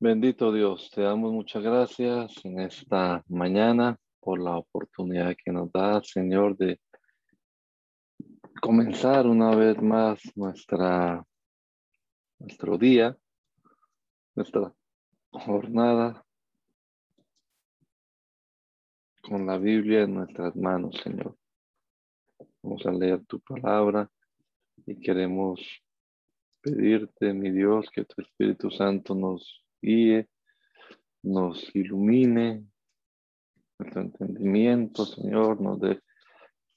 Bendito Dios, te damos muchas gracias en esta mañana por la oportunidad que nos da, Señor, de comenzar una vez más nuestra, nuestro día, nuestra jornada con la Biblia en nuestras manos, Señor. Vamos a leer tu palabra y queremos pedirte, mi Dios, que tu Espíritu Santo nos guíe, nos ilumine nuestro entendimiento, Señor, nos dé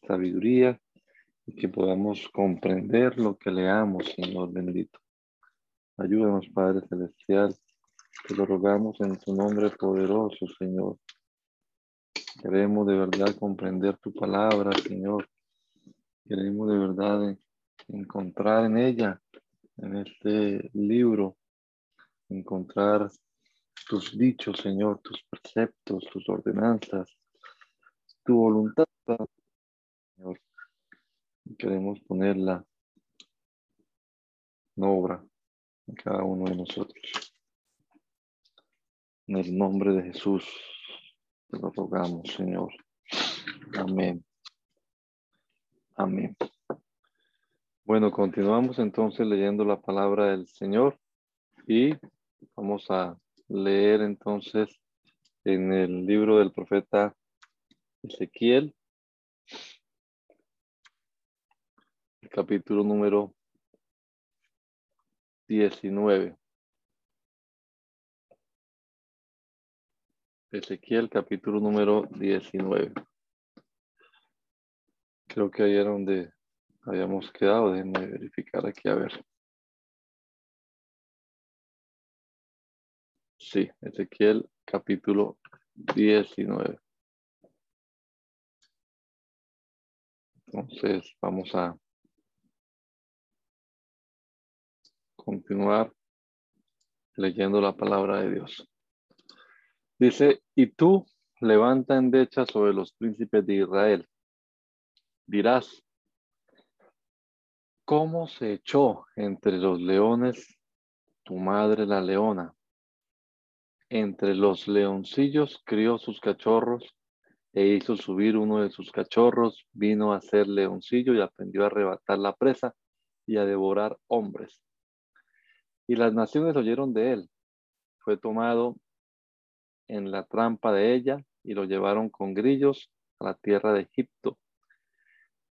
sabiduría y que podamos comprender lo que leamos, Señor bendito. Ayúdanos, Padre Celestial, te lo rogamos en tu nombre poderoso, Señor. Queremos de verdad comprender tu palabra, Señor. Queremos de verdad encontrar en ella, en este libro, encontrar tus dichos, Señor, tus preceptos, tus ordenanzas, tu voluntad, Señor. queremos ponerla en obra en cada uno de nosotros. En el nombre de Jesús te lo rogamos, Señor. Amén. Amén. Bueno, continuamos entonces leyendo la palabra del Señor y Vamos a leer entonces en el libro del profeta Ezequiel, el capítulo número 19. Ezequiel, capítulo número 19. Creo que ahí era donde habíamos quedado. Déjenme verificar aquí a ver. Sí, Ezequiel capítulo 19. Entonces vamos a continuar leyendo la palabra de Dios. Dice, y tú levanta endecha sobre los príncipes de Israel. Dirás, ¿cómo se echó entre los leones tu madre la leona? Entre los leoncillos crió sus cachorros e hizo subir uno de sus cachorros, vino a ser leoncillo y aprendió a arrebatar la presa y a devorar hombres. Y las naciones oyeron de él. Fue tomado en la trampa de ella y lo llevaron con grillos a la tierra de Egipto.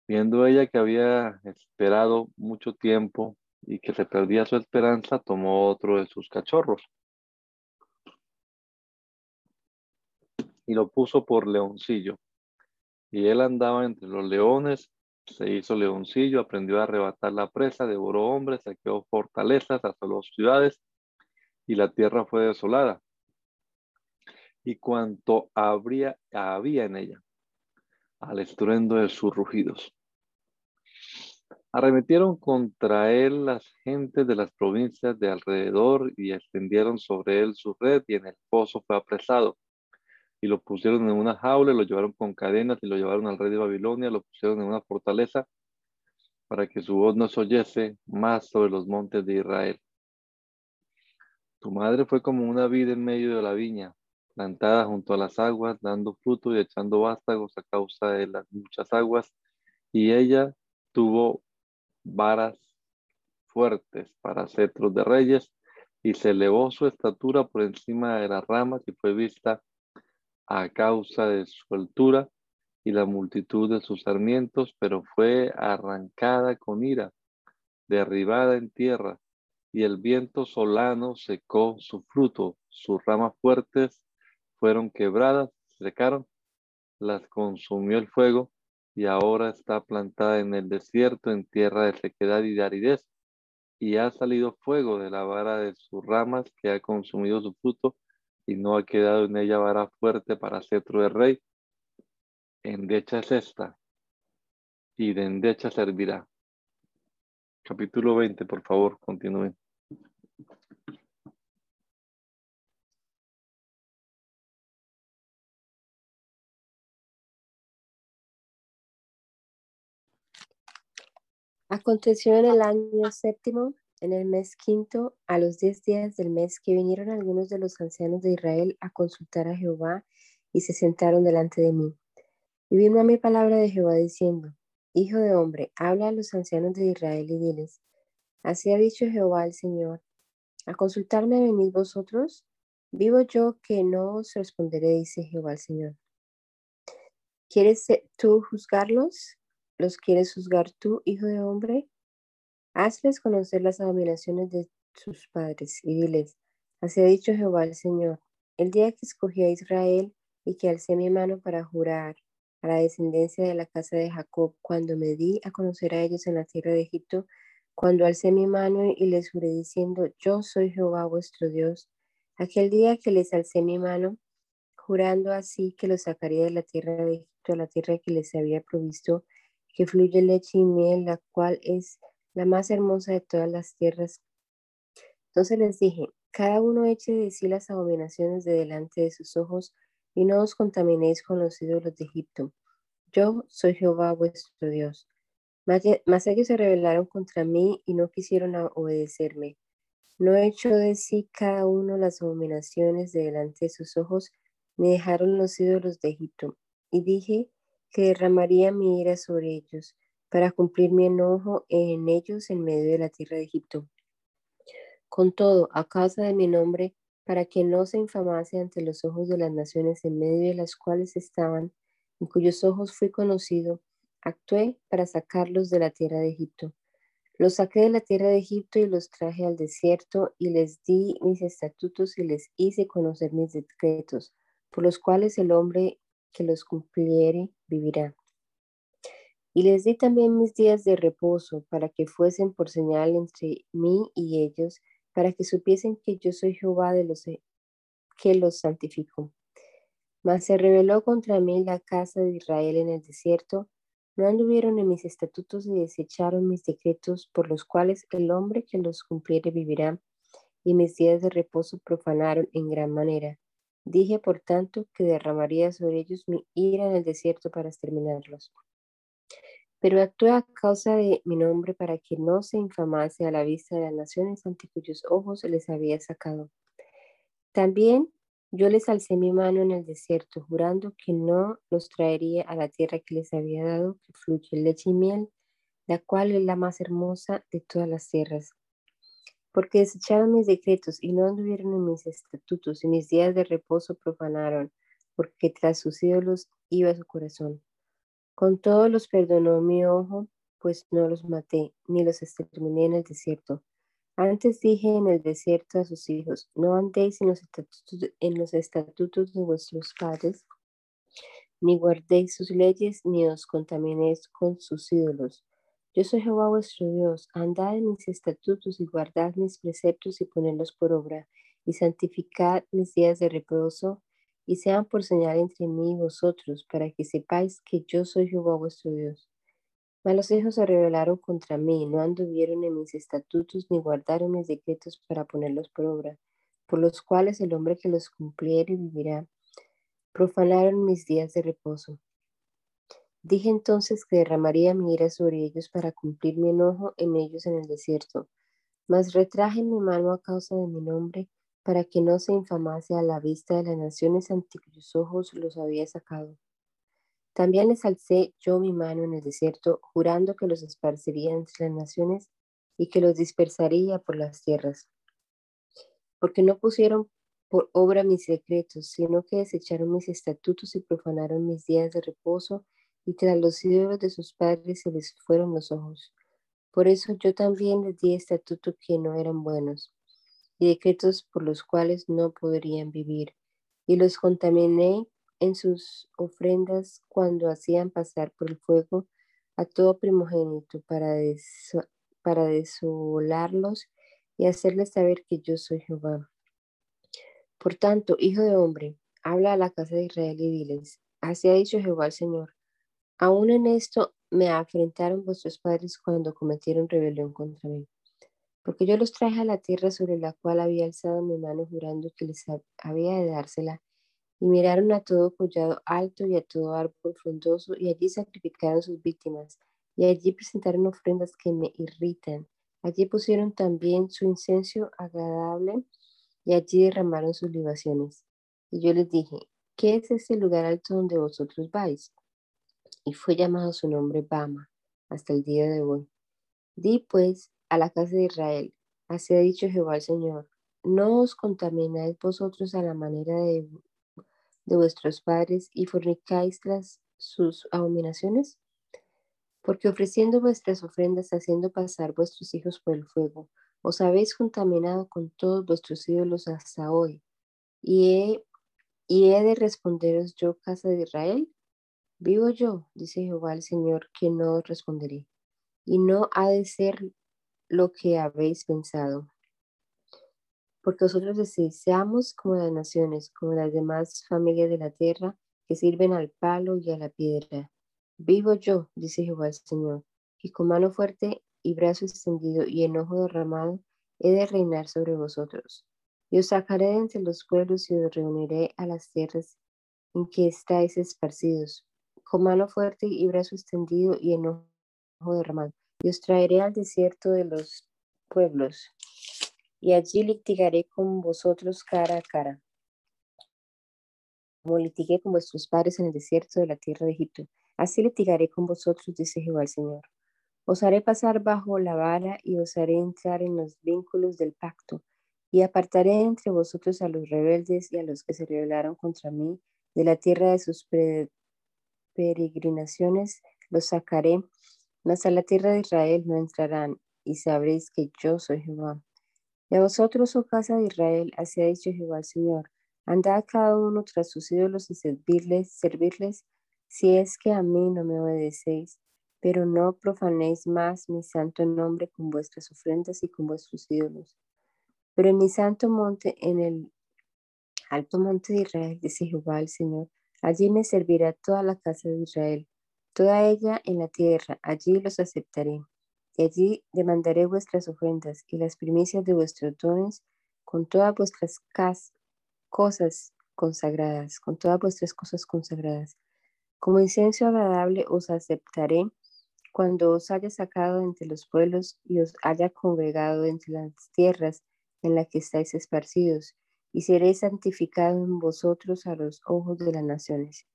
Viendo ella que había esperado mucho tiempo y que se perdía su esperanza, tomó otro de sus cachorros y lo puso por leoncillo. Y él andaba entre los leones, se hizo leoncillo, aprendió a arrebatar la presa, devoró hombres, saqueó fortalezas, asoló ciudades, y la tierra fue desolada. Y cuanto habría, había en ella, al estruendo de sus rugidos. Arremetieron contra él las gentes de las provincias de alrededor y extendieron sobre él su red y en el pozo fue apresado y lo pusieron en una jaula, lo llevaron con cadenas y lo llevaron al rey de Babilonia, lo pusieron en una fortaleza para que su voz no se oyese más sobre los montes de Israel. Tu madre fue como una vida en medio de la viña, plantada junto a las aguas, dando fruto y echando vástagos a causa de las muchas aguas, y ella tuvo varas fuertes para cetros de reyes, y se elevó su estatura por encima de las ramas y fue vista a causa de su altura y la multitud de sus sarmientos, pero fue arrancada con ira, derribada en tierra, y el viento solano secó su fruto, sus ramas fuertes fueron quebradas, secaron, las consumió el fuego y ahora está plantada en el desierto, en tierra de sequedad y de aridez. Y ha salido fuego de la vara de sus ramas que ha consumido su fruto y no ha quedado en ella vara fuerte para cetro de rey. Endecha es esta y de endecha servirá. Capítulo 20, por favor, continúen. Aconteció en el año séptimo, en el mes quinto, a los diez días del mes, que vinieron algunos de los ancianos de Israel a consultar a Jehová y se sentaron delante de mí. Y vino a mi palabra de Jehová diciendo, Hijo de hombre, habla a los ancianos de Israel y diles, así ha dicho Jehová el Señor, a consultarme venid vosotros, vivo yo que no os responderé, dice Jehová el Señor. ¿Quieres tú juzgarlos? ¿Los quieres juzgar tú, hijo de hombre? Hazles conocer las abominaciones de sus padres y diles, así ha dicho Jehová el Señor, el día que escogí a Israel y que alcé mi mano para jurar a la descendencia de la casa de Jacob, cuando me di a conocer a ellos en la tierra de Egipto, cuando alcé mi mano y les juré diciendo, yo soy Jehová vuestro Dios, aquel día que les alcé mi mano, jurando así que los sacaría de la tierra de Egipto, a la tierra que les había provisto, que fluye leche y miel, la cual es la más hermosa de todas las tierras. Entonces les dije, cada uno eche de sí las abominaciones de delante de sus ojos, y no os contaminéis con los ídolos de Egipto. Yo soy Jehová vuestro Dios. Mas ellos se rebelaron contra mí y no quisieron obedecerme. No echó de sí cada uno las abominaciones de delante de sus ojos, ni dejaron los ídolos de Egipto. Y dije que derramaría mi ira sobre ellos, para cumplir mi enojo en ellos en medio de la tierra de Egipto. Con todo, a causa de mi nombre, para que no se infamase ante los ojos de las naciones en medio de las cuales estaban, en cuyos ojos fui conocido, actué para sacarlos de la tierra de Egipto. Los saqué de la tierra de Egipto y los traje al desierto y les di mis estatutos y les hice conocer mis decretos, por los cuales el hombre que los cumpliere vivirá. Y les di también mis días de reposo para que fuesen por señal entre mí y ellos para que supiesen que yo soy Jehová de los e, que los santificó. Mas se rebeló contra mí la casa de Israel en el desierto, no anduvieron en mis estatutos y desecharon mis decretos, por los cuales el hombre que los cumpliere vivirá, y mis días de reposo profanaron en gran manera. Dije, por tanto, que derramaría sobre ellos mi ira en el desierto para exterminarlos pero actué a causa de mi nombre para que no se infamase a la vista de las naciones ante cuyos ojos les había sacado. También yo les alcé mi mano en el desierto, jurando que no los traería a la tierra que les había dado, que fluye leche y miel, la cual es la más hermosa de todas las tierras. Porque desecharon mis decretos y no anduvieron en mis estatutos, y mis días de reposo profanaron, porque tras sus ídolos iba su corazón. Con todos los perdonó mi ojo, pues no los maté, ni los exterminé en el desierto. Antes dije en el desierto a sus hijos, no andéis en los estatutos, en los estatutos de vuestros padres, ni guardéis sus leyes, ni os contaminéis con sus ídolos. Yo soy Jehová vuestro Dios, andad en mis estatutos y guardad mis preceptos y ponedlos por obra, y santificad mis días de reposo y sean por señal entre mí y vosotros, para que sepáis que yo soy Jehová vuestro Dios. Mas los hijos se rebelaron contra mí, no anduvieron en mis estatutos ni guardaron mis decretos para ponerlos por obra, por los cuales el hombre que los cumpliere vivirá. Profanaron mis días de reposo. Dije entonces que derramaría mi ira sobre ellos para cumplir mi enojo en ellos en el desierto. Mas retraje mi mano a causa de mi nombre para que no se infamase a la vista de las naciones ante cuyos ojos los había sacado. También les alcé yo mi mano en el desierto, jurando que los esparciría entre las naciones y que los dispersaría por las tierras. Porque no pusieron por obra mis secretos, sino que desecharon mis estatutos y profanaron mis días de reposo, y tras los ídolos de sus padres se les fueron los ojos. Por eso yo también les di estatutos que no eran buenos y decretos por los cuales no podrían vivir, y los contaminé en sus ofrendas cuando hacían pasar por el fuego a todo primogénito para, para desolarlos y hacerles saber que yo soy Jehová. Por tanto, hijo de hombre, habla a la casa de Israel y diles, así ha dicho Jehová el Señor, aún en esto me afrentaron vuestros padres cuando cometieron rebelión contra mí. Porque yo los traje a la tierra sobre la cual había alzado mi mano jurando que les había de dársela, y miraron a todo collado alto y a todo árbol frondoso, y allí sacrificaron sus víctimas, y allí presentaron ofrendas que me irritan. Allí pusieron también su incenso agradable, y allí derramaron sus libaciones. Y yo les dije, ¿qué es este lugar alto donde vosotros vais? y fue llamado su nombre Bama hasta el día de hoy. Di pues a la casa de Israel, así ha dicho Jehová el Señor, no os contamináis vosotros a la manera de, de vuestros padres y fornicáis tras sus abominaciones, porque ofreciendo vuestras ofrendas, haciendo pasar vuestros hijos por el fuego, os habéis contaminado con todos vuestros ídolos hasta hoy. Y he, y he de responderos yo, casa de Israel, Vivo yo, dice Jehová el Señor, que no os responderé, y no ha de ser lo que habéis pensado. Porque vosotros decís, seamos como las naciones, como las demás familias de la tierra, que sirven al palo y a la piedra. Vivo yo, dice Jehová el Señor, y con mano fuerte y brazo extendido y enojo derramado, he de reinar sobre vosotros. Y os sacaré de entre los pueblos y os reuniré a las tierras en que estáis esparcidos con mano fuerte y brazo extendido y enojo derramado. Y os traeré al desierto de los pueblos, y allí litigaré con vosotros cara a cara, como litigué con vuestros padres en el desierto de la tierra de Egipto. Así litigaré con vosotros, dice Jehová el Señor. Os haré pasar bajo la vara y os haré entrar en los vínculos del pacto, y apartaré entre vosotros a los rebeldes y a los que se rebelaron contra mí de la tierra de sus peregrinaciones los sacaré, mas a la tierra de Israel no entrarán, y sabréis que yo soy Jehová. Y a vosotros, oh casa de Israel, así ha dicho Jehová el Señor, andad cada uno tras sus ídolos y servirles, servirles, si es que a mí no me obedecéis, pero no profanéis más mi santo nombre con vuestras ofrendas y con vuestros ídolos. Pero en mi santo monte, en el alto monte de Israel, dice Jehová el Señor, Allí me servirá toda la casa de Israel, toda ella en la tierra, allí los aceptaré. Y allí demandaré vuestras ofrendas y las primicias de vuestros dones con todas vuestras cosas consagradas, con todas vuestras cosas consagradas. Como incienso agradable os aceptaré cuando os haya sacado entre los pueblos y os haya congregado entre las tierras en las que estáis esparcidos, y seré santificado en vosotros a los ojos de las naciones.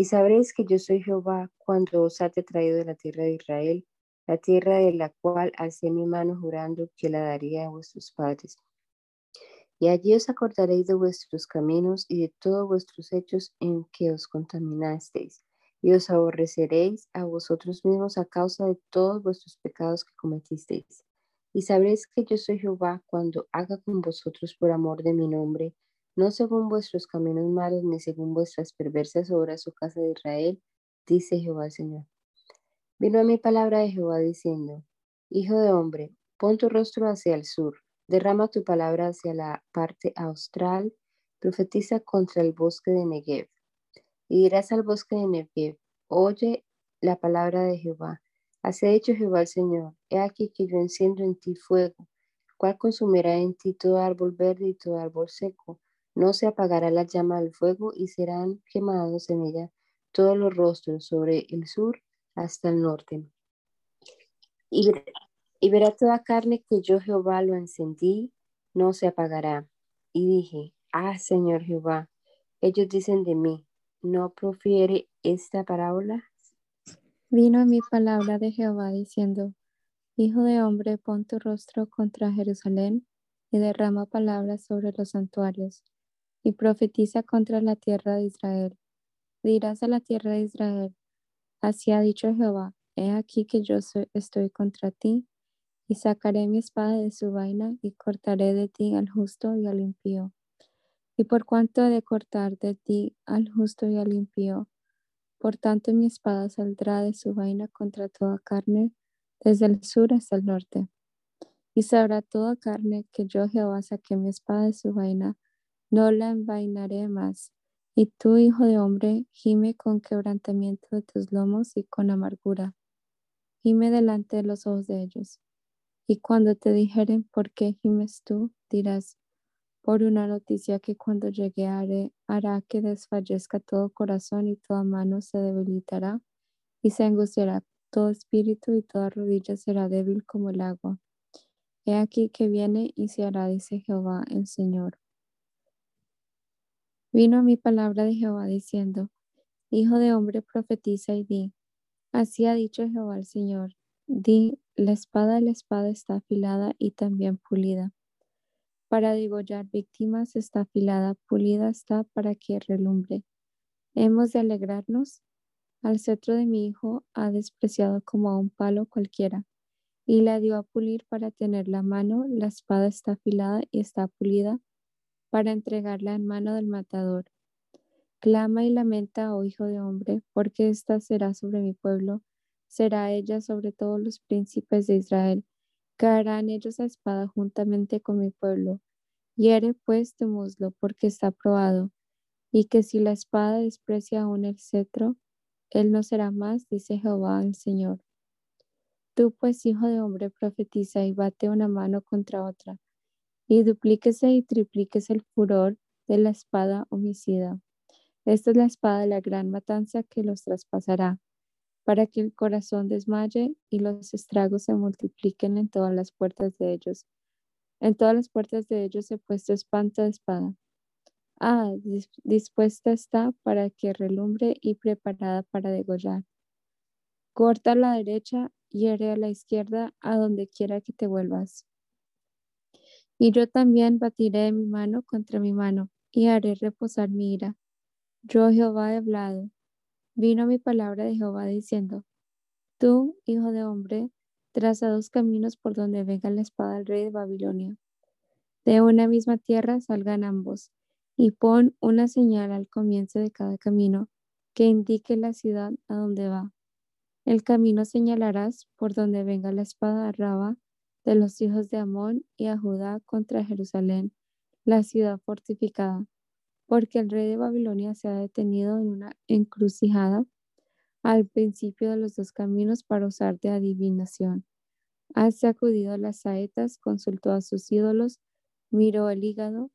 Y sabréis que yo soy Jehová cuando os haya traído de la tierra de Israel, la tierra de la cual alcé mi mano jurando que la daría a vuestros padres. Y allí os acordaréis de vuestros caminos y de todos vuestros hechos en que os contaminasteis, y os aborreceréis a vosotros mismos a causa de todos vuestros pecados que cometisteis. Y sabréis que yo soy Jehová cuando haga con vosotros por amor de mi nombre, no según vuestros caminos malos ni según vuestras perversas obras, su casa de Israel, dice Jehová el Señor. Vino a mi palabra de Jehová diciendo, Hijo de hombre, pon tu rostro hacia el sur, derrama tu palabra hacia la parte austral, profetiza contra el bosque de Negev. Y dirás al bosque de Negev, oye la palabra de Jehová Así ha dicho Jehová el Señor, he aquí que yo enciendo en ti fuego, cual consumirá en ti todo árbol verde y todo árbol seco. No se apagará la llama del fuego y serán quemados en ella todos los rostros sobre el sur hasta el norte. Y, verá toda carne que yo Jehová lo encendí, no se apagará. Y dije, ah Señor Jehová, ellos dicen de mí, ¿no profiere esta parábola? Vino mi palabra de Jehová diciendo, Hijo de hombre, pon tu rostro contra Jerusalén y derrama palabras sobre los santuarios y profetiza contra la tierra de Israel. Dirás a la tierra de Israel, así ha dicho Jehová, he aquí que yo estoy contra ti y sacaré mi espada de su vaina y cortaré de ti al justo y al impío. Y por cuanto he de cortar de ti al justo y al impío, por tanto mi espada saldrá de su vaina contra toda carne, desde el sur hasta el norte. Y sabrá toda carne que yo Jehová saqué mi espada de su vaina, no la envainaré más. Y tú, hijo de hombre, gime con quebrantamiento de tus lomos y con amargura. Gime delante de los ojos de ellos. Y cuando te dijeren por qué gimes tú, dirás, por una noticia que cuando llegue haré, hará que desfallezca todo corazón y toda mano se debilitará y se angustiará todo espíritu y toda rodilla será débil como el agua. He aquí que viene y se hará, dice Jehová el Señor. Vino mi palabra de Jehová diciendo, Hijo de hombre, profetiza y di, así ha dicho Jehová el Señor, di, la espada de la espada está afilada y también pulida. Para degollar víctimas está afilada, pulida está para que relumbre. Hemos de alegrarnos. Al cetro de mi hijo ha despreciado como a un palo cualquiera, y la dio a pulir para tener la mano, la espada está afilada y está pulida, para entregarla en mano del matador. Clama y lamenta, oh hijo de hombre, porque ésta será sobre mi pueblo, será ella sobre todos los príncipes de Israel. Caerán ellos a espada juntamente con mi pueblo. Hiere pues tu muslo, porque está probado, y que si la espada desprecia aún el cetro, él no será más, dice Jehová el Señor. Tú pues, hijo de hombre, profetiza y bate una mano contra otra y duplíquese y triplíquese el furor de la espada homicida. Esta es la espada de la gran matanza que los traspasará, para que el corazón desmaye y los estragos se multipliquen en todas las puertas de ellos. En todas las puertas de ellos se puesto espanto de espada. Ah, dispuesta está para que relumbre y preparada para degollar. Corta a la derecha, hiere a la izquierda, a donde quiera que te vuelvas. Y yo también batiré mi mano contra mi mano y haré reposar mi ira. Yo Jehová he hablado. Vino mi palabra de Jehová diciendo, Tú, hijo de hombre, traza dos caminos por donde venga la espada del rey de Babilonia. De una misma tierra salgan ambos, y pon una señal al comienzo de cada camino que indique la ciudad a donde va. El camino señalarás por donde venga la espada Raba de los hijos de Amón y a Judá contra Jerusalén, la ciudad fortificada, porque el rey de Babilonia se ha detenido en una encrucijada al principio de los dos caminos para usar de adivinación. Ha sacudido las saetas, consultó a sus ídolos, miró el hígado.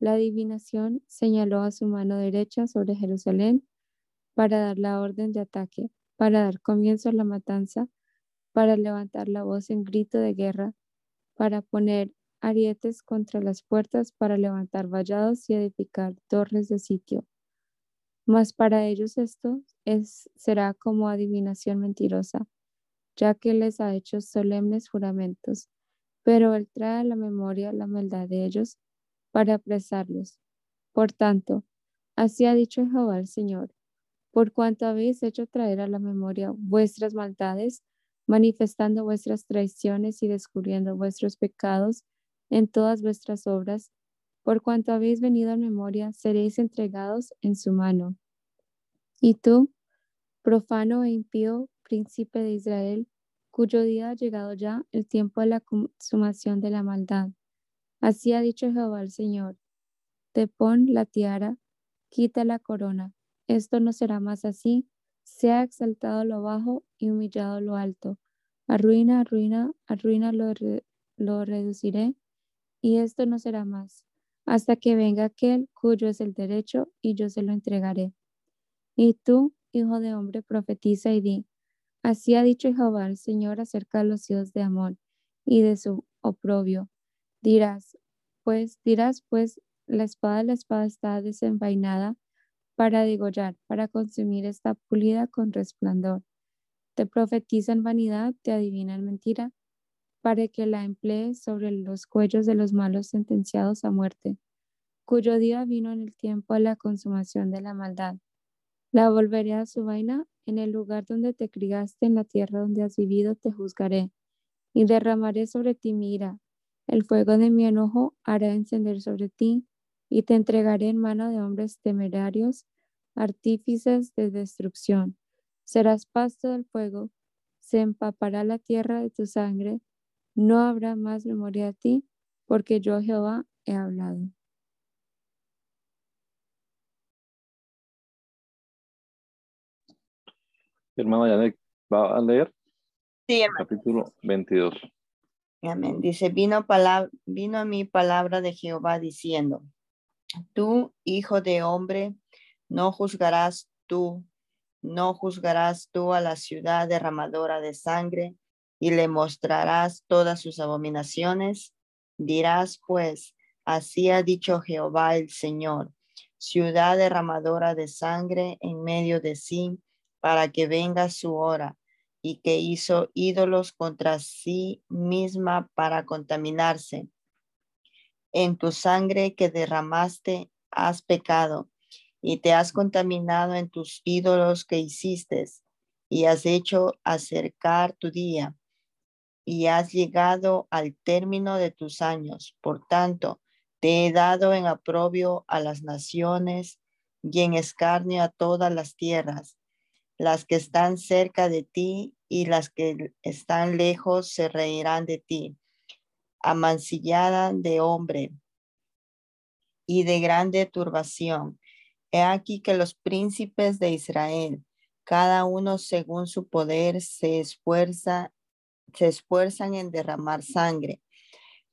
La adivinación señaló a su mano derecha sobre Jerusalén para dar la orden de ataque, para dar comienzo a la matanza para levantar la voz en grito de guerra, para poner arietes contra las puertas, para levantar vallados y edificar torres de sitio. Mas para ellos esto es, será como adivinación mentirosa, ya que les ha hecho solemnes juramentos, pero él trae a la memoria la maldad de ellos para apresarlos. Por tanto, así ha dicho Jehová el Señor, por cuanto habéis hecho traer a la memoria vuestras maldades, manifestando vuestras traiciones y descubriendo vuestros pecados en todas vuestras obras, por cuanto habéis venido a memoria, seréis entregados en su mano. Y tú, profano e impío, príncipe de Israel, cuyo día ha llegado ya el tiempo de la consumación de la maldad. Así ha dicho Jehová el Señor. Te pon la tiara, quita la corona. Esto no será más así, sea exaltado lo bajo y humillado lo alto. Arruina, arruina, arruina lo, lo reduciré, y esto no será más, hasta que venga aquel cuyo es el derecho, y yo se lo entregaré. Y tú, hijo de hombre, profetiza y di, así ha dicho Jehová el Señor acerca de los hijos de Amón y de su oprobio. Dirás, pues, dirás, pues, la espada de la espada está desenvainada para degollar, para consumir esta pulida con resplandor. Te profetizan vanidad, te adivinan mentira, para que la emplees sobre los cuellos de los malos sentenciados a muerte, cuyo día vino en el tiempo de la consumación de la maldad. La volveré a su vaina, en el lugar donde te criaste, en la tierra donde has vivido, te juzgaré, y derramaré sobre ti mi ira. El fuego de mi enojo hará encender sobre ti y te entregaré en mano de hombres temerarios, artífices de destrucción. Serás pasto del fuego, se empapará la tierra de tu sangre, no habrá más memoria de ti, porque yo Jehová he hablado. Hermano Yanek, ¿va a leer? Sí, hermano. Capítulo 22. Amén. Dice, vino, palabra, vino a mí palabra de Jehová diciendo, tú, hijo de hombre, no juzgarás tú, no juzgarás tú a la ciudad derramadora de sangre y le mostrarás todas sus abominaciones. Dirás pues, así ha dicho Jehová el Señor, ciudad derramadora de sangre en medio de sí, para que venga su hora y que hizo ídolos contra sí misma para contaminarse. En tu sangre que derramaste has pecado y te has contaminado en tus ídolos que hiciste y has hecho acercar tu día y has llegado al término de tus años. Por tanto, te he dado en aprobio a las naciones y en escarnio a todas las tierras las que están cerca de ti y las que están lejos se reirán de ti. Amancillada de hombre y de grande turbación. He aquí que los príncipes de Israel, cada uno según su poder, se esfuerza, se esfuerzan en derramar sangre.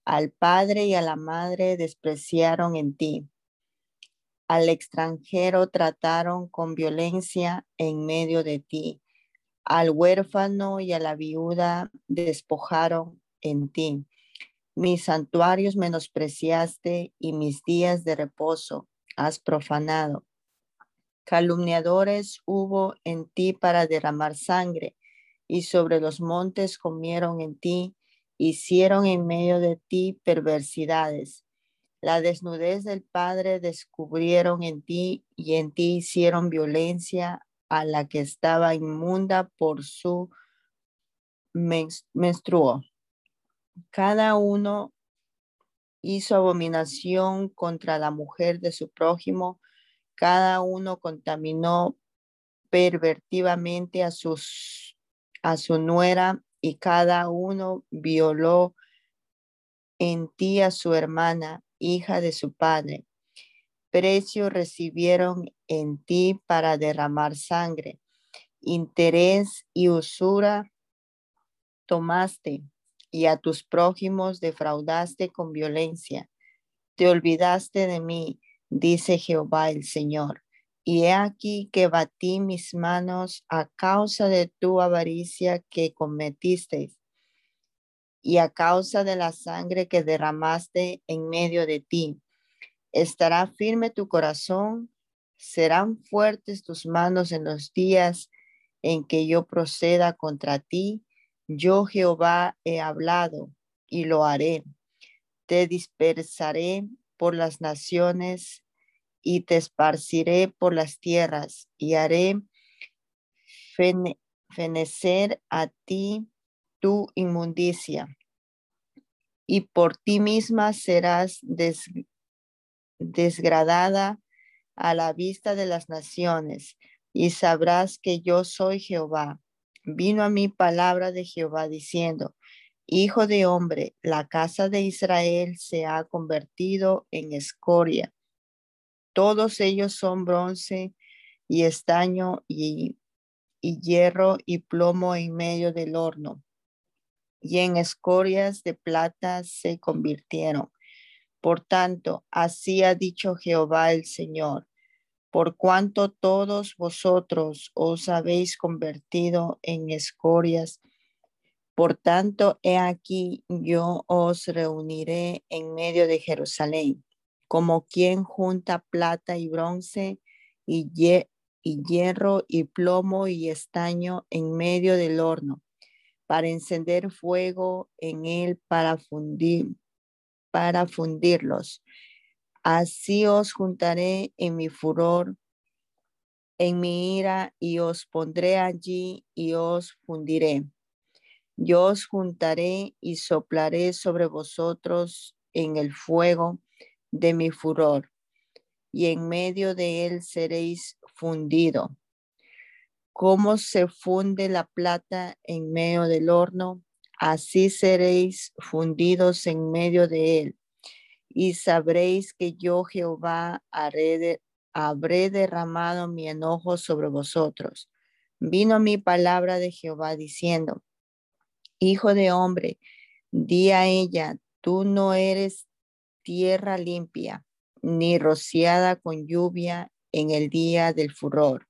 Al padre y a la madre despreciaron en ti al extranjero trataron con violencia en medio de ti. Al huérfano y a la viuda despojaron en ti. Mis santuarios menospreciaste y mis días de reposo has profanado. Calumniadores hubo en ti para derramar sangre y sobre los montes comieron en ti, hicieron en medio de ti perversidades la desnudez del Padre descubrieron en ti y en ti hicieron violencia a la que estaba inmunda por su menstruo. Cada uno hizo abominación contra la mujer de su prójimo, cada uno contaminó pervertivamente a, sus, a su nuera y cada uno violó en ti a su hermana hija de su padre. Precio recibieron en ti para derramar sangre. Interés y usura tomaste y a tus prójimos defraudaste con violencia. Te olvidaste de mí, dice Jehová el Señor. Y he aquí que batí mis manos a causa de tu avaricia que cometiste y a causa de la sangre que derramaste en medio de ti. Estará firme tu corazón, serán fuertes tus manos en los días en que yo proceda contra ti. Yo Jehová he hablado y lo haré. Te dispersaré por las naciones y te esparciré por las tierras y haré fenecer a ti tu inmundicia, y por ti misma serás desgradada a la vista de las naciones, y sabrás que yo soy Jehová. Vino a mí palabra de Jehová diciendo, Hijo de hombre, la casa de Israel se ha convertido en escoria. Todos ellos son bronce y estaño y, y hierro y plomo en medio del horno y en escorias de plata se convirtieron. Por tanto, así ha dicho Jehová el Señor, por cuanto todos vosotros os habéis convertido en escorias, por tanto, he aquí yo os reuniré en medio de Jerusalén, como quien junta plata y bronce y, y hierro y plomo y estaño en medio del horno para encender fuego en él para fundir, para fundirlos. Así os juntaré en mi furor, en mi ira, y os pondré allí y os fundiré. Yo os juntaré y soplaré sobre vosotros en el fuego de mi furor, y en medio de él seréis fundido. Como se funde la plata en medio del horno, así seréis fundidos en medio de él. Y sabréis que yo, Jehová, habré derramado mi enojo sobre vosotros. Vino mi palabra de Jehová diciendo, Hijo de hombre, di a ella, tú no eres tierra limpia, ni rociada con lluvia en el día del furor.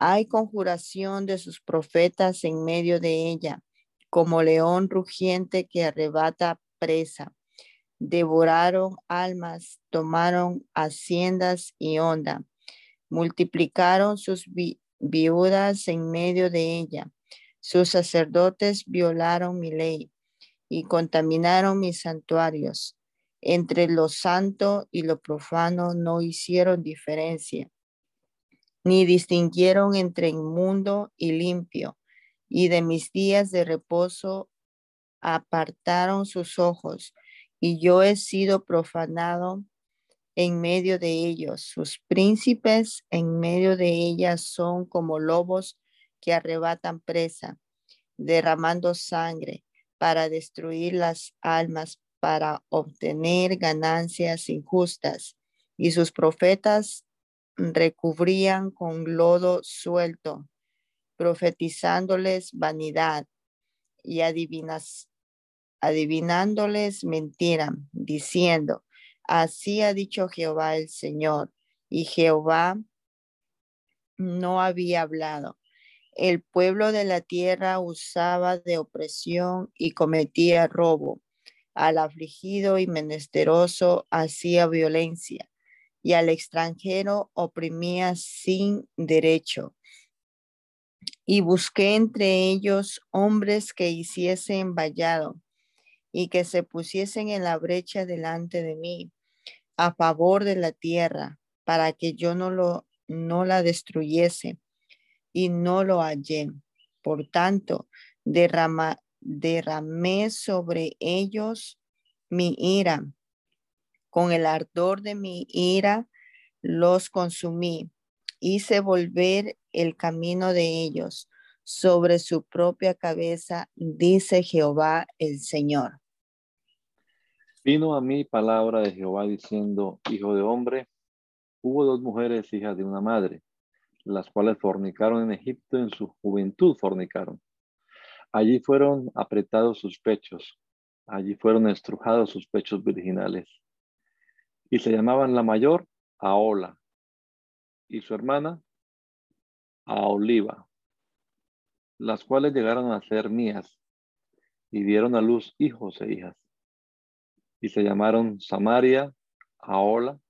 Hay conjuración de sus profetas en medio de ella, como león rugiente que arrebata presa. Devoraron almas, tomaron haciendas y onda, multiplicaron sus viudas en medio de ella. Sus sacerdotes violaron mi ley y contaminaron mis santuarios. Entre lo santo y lo profano no hicieron diferencia ni distinguieron entre inmundo y limpio, y de mis días de reposo apartaron sus ojos, y yo he sido profanado en medio de ellos. Sus príncipes en medio de ellas son como lobos que arrebatan presa, derramando sangre para destruir las almas, para obtener ganancias injustas. Y sus profetas recubrían con lodo suelto, profetizándoles vanidad y adivinas, adivinándoles mentira, diciendo, así ha dicho Jehová el Señor. Y Jehová no había hablado. El pueblo de la tierra usaba de opresión y cometía robo. Al afligido y menesteroso hacía violencia y al extranjero oprimía sin derecho. Y busqué entre ellos hombres que hiciesen vallado y que se pusiesen en la brecha delante de mí a favor de la tierra para que yo no lo no la destruyese y no lo hallé. Por tanto, derrama, derramé sobre ellos mi ira con el ardor de mi ira los consumí. Hice volver el camino de ellos sobre su propia cabeza, dice Jehová el Señor. Vino a mí palabra de Jehová diciendo, Hijo de hombre, hubo dos mujeres hijas de una madre, las cuales fornicaron en Egipto en su juventud fornicaron. Allí fueron apretados sus pechos, allí fueron estrujados sus pechos virginales y se llamaban la mayor Aola y su hermana Aoliva, las cuales llegaron a ser mías y dieron a luz hijos e hijas. Y se llamaron Samaria, Aola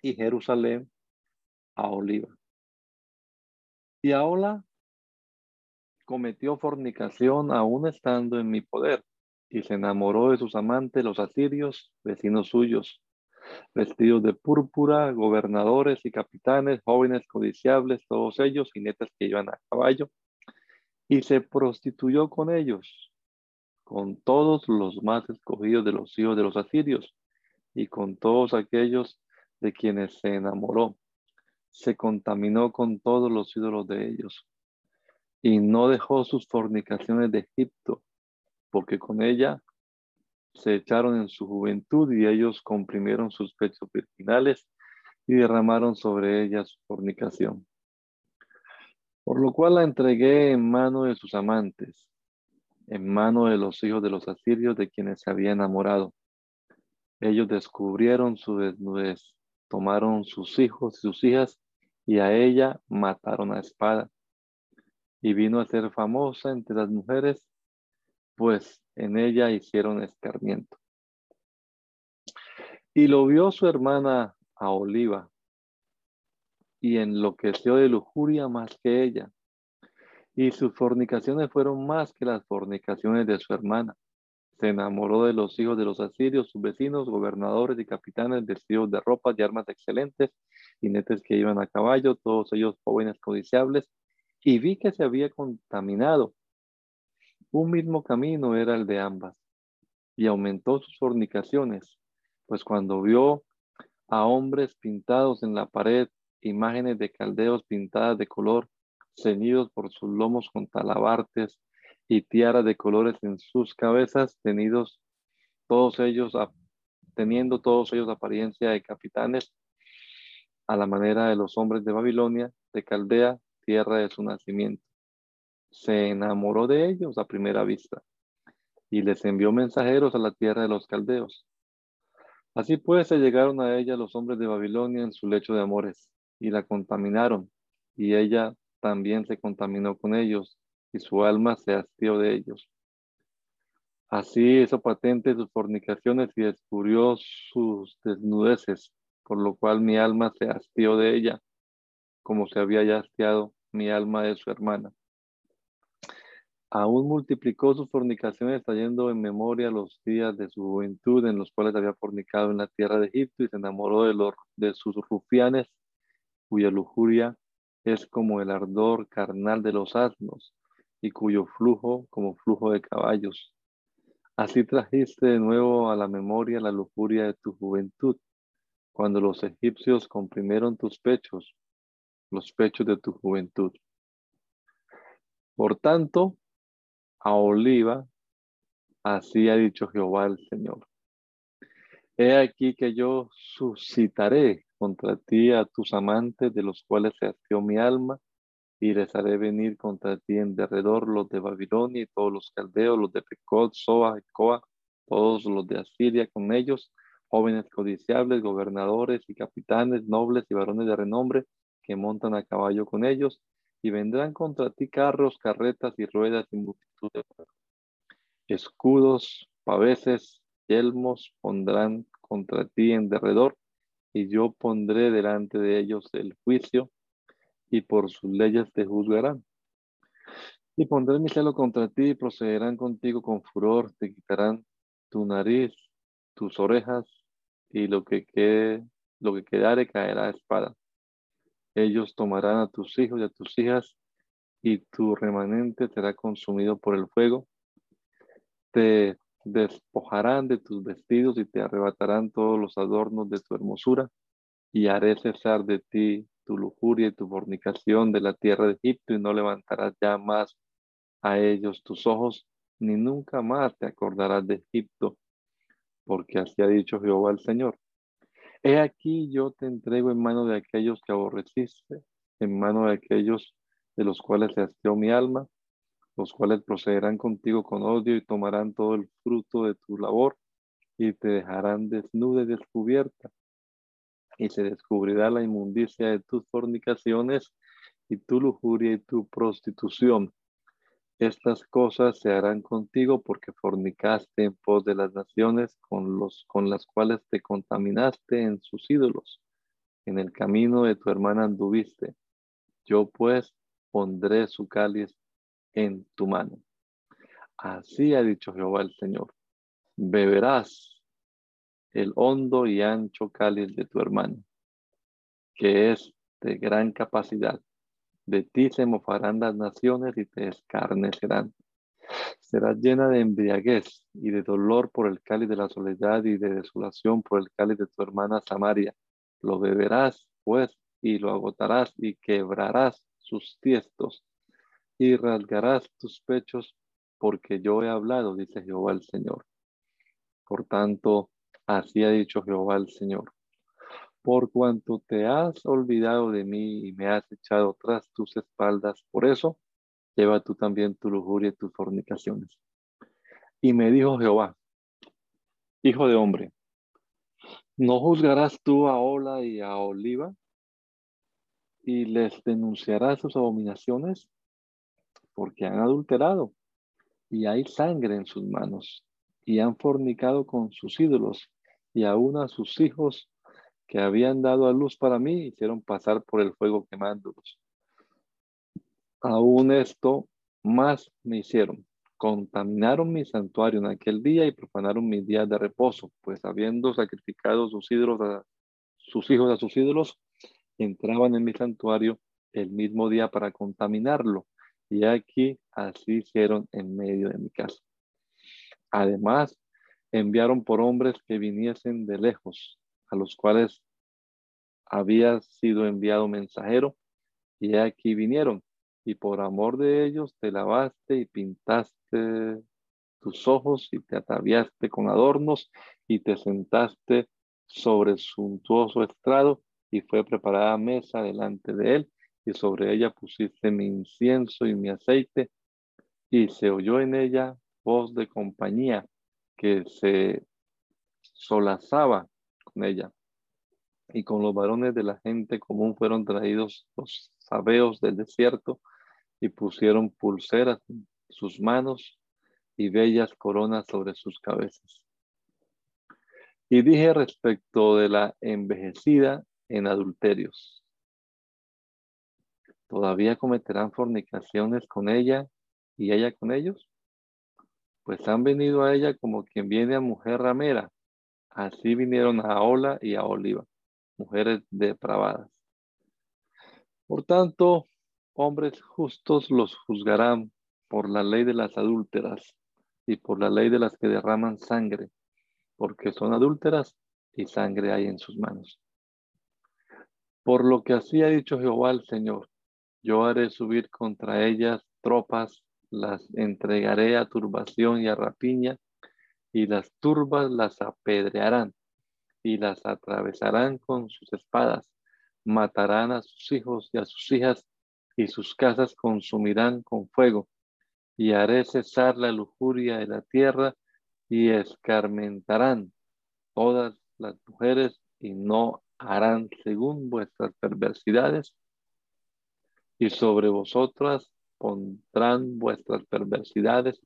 y Jerusalén, Aoliva. Y Aola cometió fornicación aún estando en mi poder y se enamoró de sus amantes, los asirios, vecinos suyos, vestidos de púrpura, gobernadores y capitanes, jóvenes codiciables, todos ellos, jinetes que iban a caballo, y se prostituyó con ellos, con todos los más escogidos de los hijos de los asirios, y con todos aquellos de quienes se enamoró. Se contaminó con todos los ídolos de ellos, y no dejó sus fornicaciones de Egipto, porque con ella se echaron en su juventud y ellos comprimieron sus pechos virginales y derramaron sobre ella su fornicación. Por lo cual la entregué en mano de sus amantes, en mano de los hijos de los asirios de quienes se había enamorado. Ellos descubrieron su desnudez, tomaron sus hijos y sus hijas y a ella mataron a espada. Y vino a ser famosa entre las mujeres pues en ella hicieron escarmiento. Y lo vio su hermana a Oliva, y enloqueció de lujuria más que ella. Y sus fornicaciones fueron más que las fornicaciones de su hermana. Se enamoró de los hijos de los asirios, sus vecinos, gobernadores y capitanes, vestidos de ropas y armas excelentes, jinetes que iban a caballo, todos ellos jóvenes codiciables, y vi que se había contaminado un mismo camino era el de ambas, y aumentó sus fornicaciones, pues cuando vio a hombres pintados en la pared, imágenes de caldeos pintadas de color, ceñidos por sus lomos con talabartes y tiaras de colores en sus cabezas, tenidos todos ellos, teniendo todos ellos apariencia de capitanes, a la manera de los hombres de Babilonia, de Caldea, tierra de su nacimiento. Se enamoró de ellos a primera vista y les envió mensajeros a la tierra de los caldeos. Así pues se llegaron a ella los hombres de Babilonia en su lecho de amores y la contaminaron, y ella también se contaminó con ellos, y su alma se hastió de ellos. Así hizo patente sus fornicaciones y descubrió sus desnudeces, por lo cual mi alma se hastió de ella, como se había ya hastiado mi alma de su hermana. Aún multiplicó sus fornicaciones, trayendo en memoria los días de su juventud en los cuales había fornicado en la tierra de Egipto y se enamoró de, los, de sus rufianes, cuya lujuria es como el ardor carnal de los asnos y cuyo flujo como flujo de caballos. Así trajiste de nuevo a la memoria la lujuria de tu juventud, cuando los egipcios comprimieron tus pechos, los pechos de tu juventud. Por tanto, a Oliva, así ha dicho Jehová el Señor. He aquí que yo suscitaré contra ti a tus amantes, de los cuales se hastió mi alma, y les haré venir contra ti en derredor los de Babilonia y todos los caldeos, los de Pecot, Soa y Coa, todos los de Asiria con ellos, jóvenes codiciables, gobernadores y capitanes, nobles y varones de renombre, que montan a caballo con ellos, y vendrán contra ti carros, carretas y ruedas y multitud de escudos, paveses, yelmos pondrán contra ti en derredor, y yo pondré delante de ellos el juicio, y por sus leyes te juzgarán. Y pondré mi celo contra ti, y procederán contigo con furor, te quitarán tu nariz, tus orejas, y lo que quede, lo que quedare caerá espada. Ellos tomarán a tus hijos y a tus hijas, y tu remanente será consumido por el fuego. Te despojarán de tus vestidos y te arrebatarán todos los adornos de tu hermosura, y haré cesar de ti tu lujuria y tu fornicación de la tierra de Egipto, y no levantarás ya más a ellos tus ojos, ni nunca más te acordarás de Egipto, porque así ha dicho Jehová el Señor. He aquí yo te entrego en mano de aquellos que aborreciste, en mano de aquellos de los cuales se hastió mi alma, los cuales procederán contigo con odio y tomarán todo el fruto de tu labor y te dejarán desnuda y descubierta. Y se descubrirá la inmundicia de tus fornicaciones y tu lujuria y tu prostitución estas cosas se harán contigo porque fornicaste en pos de las naciones con, los, con las cuales te contaminaste en sus ídolos. En el camino de tu hermana anduviste. Yo pues pondré su cáliz en tu mano. Así ha dicho Jehová el Señor. Beberás el hondo y ancho cáliz de tu hermano, que es de gran capacidad de ti se mofarán las naciones y te escarnecerán. Serás llena de embriaguez y de dolor por el cáliz de la soledad y de desolación por el cáliz de tu hermana Samaria. Lo beberás, pues, y lo agotarás y quebrarás sus tiestos y rasgarás tus pechos porque yo he hablado, dice Jehová el Señor. Por tanto, así ha dicho Jehová el Señor por cuanto te has olvidado de mí y me has echado tras tus espaldas. Por eso, lleva tú también tu lujuria y tus fornicaciones. Y me dijo Jehová, hijo de hombre, ¿no juzgarás tú a Ola y a Oliva y les denunciarás sus abominaciones? Porque han adulterado y hay sangre en sus manos y han fornicado con sus ídolos y aún a sus hijos que habían dado a luz para mí hicieron pasar por el fuego quemándolos. Aún esto más me hicieron. Contaminaron mi santuario en aquel día y profanaron mis días de reposo, pues habiendo sacrificado sus ídolos sus hijos a sus ídolos, entraban en mi santuario el mismo día para contaminarlo. Y aquí así hicieron en medio de mi casa. Además, enviaron por hombres que viniesen de lejos, a los cuales había sido enviado mensajero, y aquí vinieron, y por amor de ellos te lavaste y pintaste tus ojos y te ataviaste con adornos y te sentaste sobre suntuoso estrado y fue preparada mesa delante de él y sobre ella pusiste mi incienso y mi aceite y se oyó en ella voz de compañía que se solazaba con ella. Y con los varones de la gente común fueron traídos los sabeos del desierto y pusieron pulseras en sus manos y bellas coronas sobre sus cabezas. Y dije respecto de la envejecida en adulterios. ¿Todavía cometerán fornicaciones con ella y ella con ellos? Pues han venido a ella como quien viene a mujer ramera. Así vinieron a Ola y a Oliva, mujeres depravadas. Por tanto, hombres justos los juzgarán por la ley de las adúlteras y por la ley de las que derraman sangre, porque son adúlteras y sangre hay en sus manos. Por lo que así ha dicho Jehová el Señor, yo haré subir contra ellas tropas, las entregaré a turbación y a rapiña, y las turbas las apedrearán y las atravesarán con sus espadas, matarán a sus hijos y a sus hijas, y sus casas consumirán con fuego. Y haré cesar la lujuria de la tierra y escarmentarán todas las mujeres y no harán según vuestras perversidades. Y sobre vosotras pondrán vuestras perversidades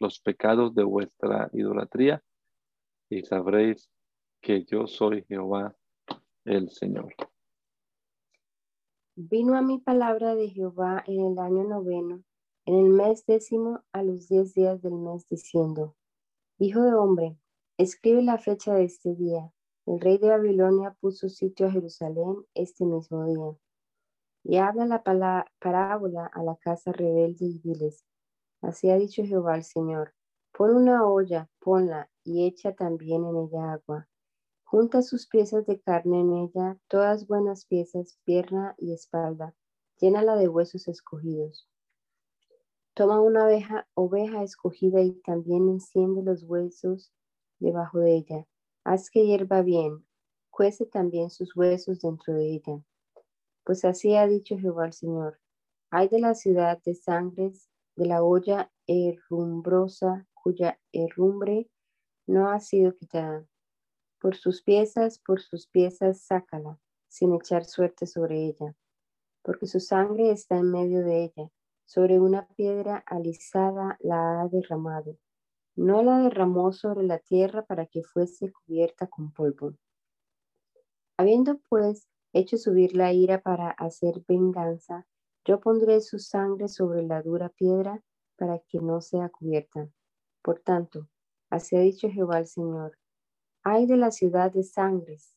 los pecados de vuestra idolatría y sabréis que yo soy Jehová el Señor. Vino a mi palabra de Jehová en el año noveno en el mes décimo a los diez días del mes, diciendo, Hijo de hombre, escribe la fecha de este día. El rey de Babilonia puso sitio a Jerusalén este mismo día. Y habla la parábola a la casa rebelde y diles, así ha dicho Jehová el Señor, pon una olla, ponla y echa también en ella agua. Junta sus piezas de carne en ella, todas buenas piezas, pierna y espalda, llénala de huesos escogidos Toma una oveja, oveja escogida y también enciende los huesos debajo de ella. Haz que hierva bien, cuece también sus huesos dentro de ella. Pues así ha dicho Jehová el Señor. Hay de la ciudad de sangres, de la olla herrumbrosa, cuya herrumbre no ha sido quitada. Por sus piezas, por sus piezas, sácala, sin echar suerte sobre ella, porque su sangre está en medio de ella sobre una piedra alisada la ha derramado. No la derramó sobre la tierra para que fuese cubierta con polvo. Habiendo pues hecho subir la ira para hacer venganza, yo pondré su sangre sobre la dura piedra para que no sea cubierta. Por tanto, así ha dicho Jehová el Señor, hay de la ciudad de sangres,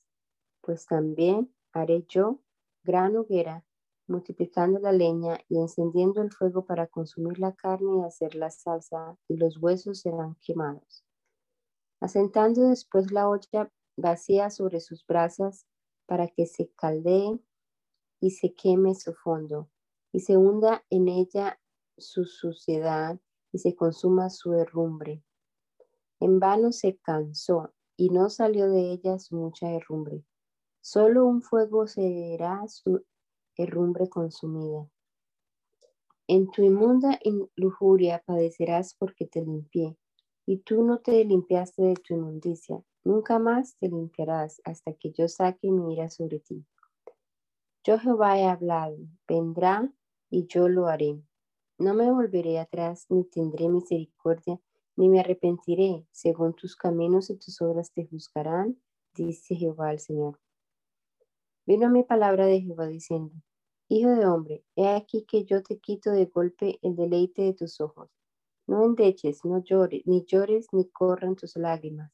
pues también haré yo gran hoguera multiplicando la leña y encendiendo el fuego para consumir la carne y hacer la salsa, y los huesos serán quemados. Asentando después la olla vacía sobre sus brasas para que se caldee y se queme su fondo, y se hunda en ella su suciedad y se consuma su herrumbre. En vano se cansó y no salió de ella su mucha herrumbre. Solo un fuego será su herrumbre consumida. En tu inmunda lujuria padecerás porque te limpié, y tú no te limpiaste de tu inmundicia. Nunca más te limpiarás hasta que yo saque mi ira sobre ti. Yo Jehová he hablado, vendrá y yo lo haré. No me volveré atrás, ni tendré misericordia, ni me arrepentiré. Según tus caminos y tus obras te juzgarán, dice Jehová el Señor. Vino mi palabra de Jehová diciendo, Hijo de hombre, he aquí que yo te quito de golpe el deleite de tus ojos. No endeches, no llores, ni llores, ni corran tus lágrimas.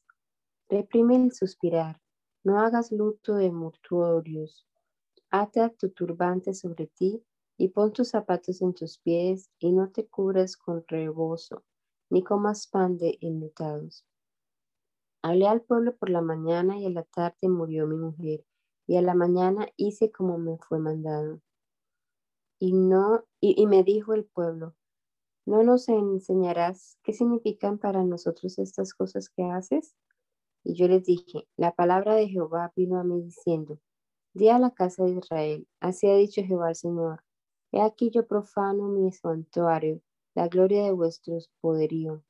Reprime el suspirar, no hagas luto de mortuorios. Ata tu turbante sobre ti y pon tus zapatos en tus pies y no te cubras con rebozo, ni comas pan de enlutados. Hablé al pueblo por la mañana y a la tarde murió mi mujer, y a la mañana hice como me fue mandado. Y no, y, me dijo el pueblo, ¿no nos enseñarás qué significan para nosotros estas cosas que haces? Y yo les dije, la palabra de Jehová vino a mí diciendo, di a la casa de Israel, así ha dicho Jehová el Señor, he aquí yo profano mi santuario, la gloria de vuestros poderío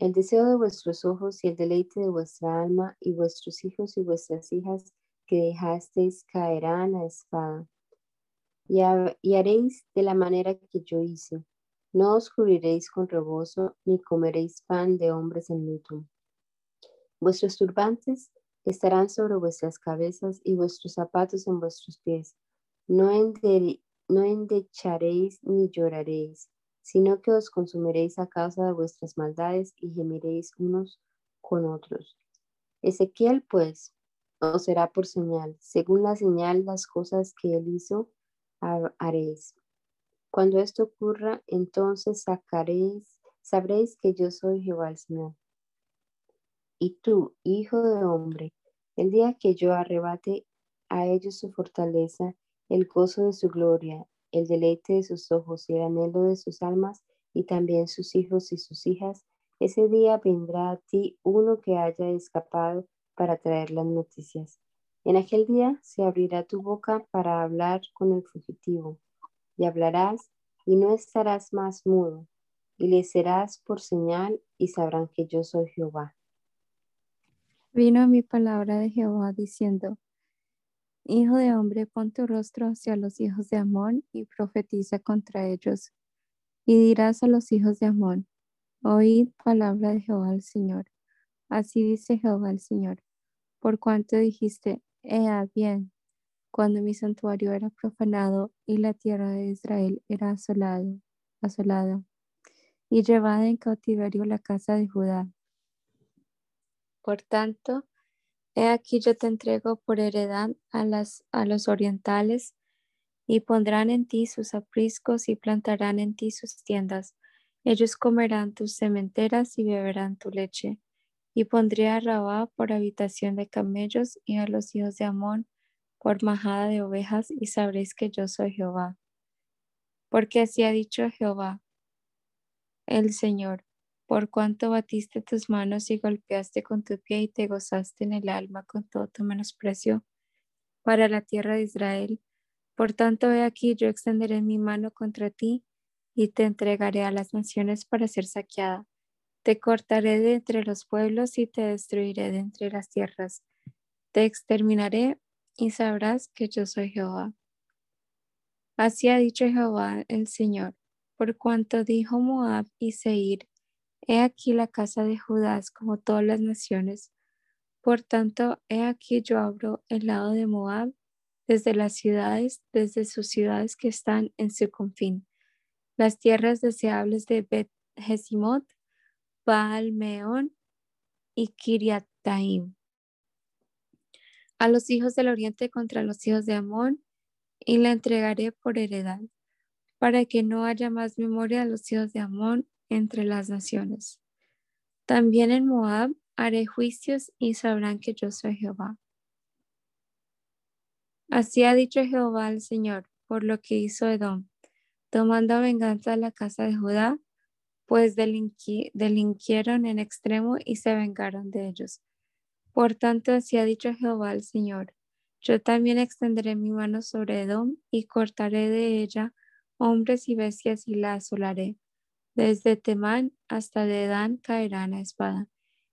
el deseo de vuestros ojos y el deleite de vuestra alma y vuestros hijos y vuestras hijas que dejasteis caerán a espada. Y, haréis de la manera que yo hice. No os cubriréis con rebozo, ni comeréis pan de hombres en luto. Vuestros turbantes estarán sobre vuestras cabezas y vuestros zapatos en vuestros pies. No, no endecharéis ni lloraréis sino que os consumiréis a causa de vuestras maldades y gemiréis unos con otros. Ezequiel, pues, os será por señal. Según la señal, las cosas que él hizo, haréis. Cuando esto ocurra, entonces sacaréis, sabréis que yo soy Jehová el Señor. Y tú, hijo de hombre, el día que yo arrebate a ellos su fortaleza, el gozo de su gloria, el deleite de sus ojos y el anhelo de sus almas, y también sus hijos y sus hijas, ese día vendrá a ti uno que haya escapado para traer las noticias. En aquel día se abrirá tu boca para hablar con el fugitivo, y hablarás y no estarás más mudo, y le serás por señal y sabrán que yo soy Jehová. Vino mi palabra de Jehová diciendo, Hijo de hombre, pon tu rostro hacia los hijos de Amón y profetiza contra ellos. Y dirás a los hijos de Amón, oíd palabra de Jehová el Señor. Así dice Jehová el Señor, por cuanto dijiste, ea bien, cuando mi santuario era profanado y la tierra de Israel era asolado, asolada y llevada en cautiverio la casa de Judá. Por tanto, He aquí yo te entrego por heredad a, las, a los orientales, y pondrán en ti sus apriscos y plantarán en ti sus tiendas. Ellos comerán tus cementeras y beberán tu leche. Y pondré a Rabá por habitación de camellos y a los hijos de Amón por majada de ovejas, y sabréis que yo soy Jehová. Porque así ha dicho Jehová, el Señor por cuanto batiste tus manos y golpeaste con tu pie y te gozaste en el alma con todo tu menosprecio para la tierra de Israel. Por tanto, he aquí, yo extenderé mi mano contra ti y te entregaré a las naciones para ser saqueada. Te cortaré de entre los pueblos y te destruiré de entre las tierras. Te exterminaré y sabrás que yo soy Jehová. Así ha dicho Jehová el Señor, por cuanto dijo Moab y Seir, He aquí la casa de Judá como todas las naciones. Por tanto, he aquí yo abro el lado de Moab desde las ciudades, desde sus ciudades que están en su confín, las tierras deseables de Bet Jesimot, Baal Meón y Kiriataim. A los hijos del oriente contra los hijos de Amón, y la entregaré por heredad, para que no haya más memoria de los hijos de Amón entre las naciones. También en Moab haré juicios y sabrán que yo soy Jehová. Así ha dicho Jehová el Señor, por lo que hizo Edom, tomando venganza a la casa de Judá, pues delinquieron en extremo y se vengaron de ellos. Por tanto, así ha dicho Jehová el Señor, yo también extenderé mi mano sobre Edom y cortaré de ella hombres y bestias y la asolaré desde Temán hasta Dedán caerán a espada.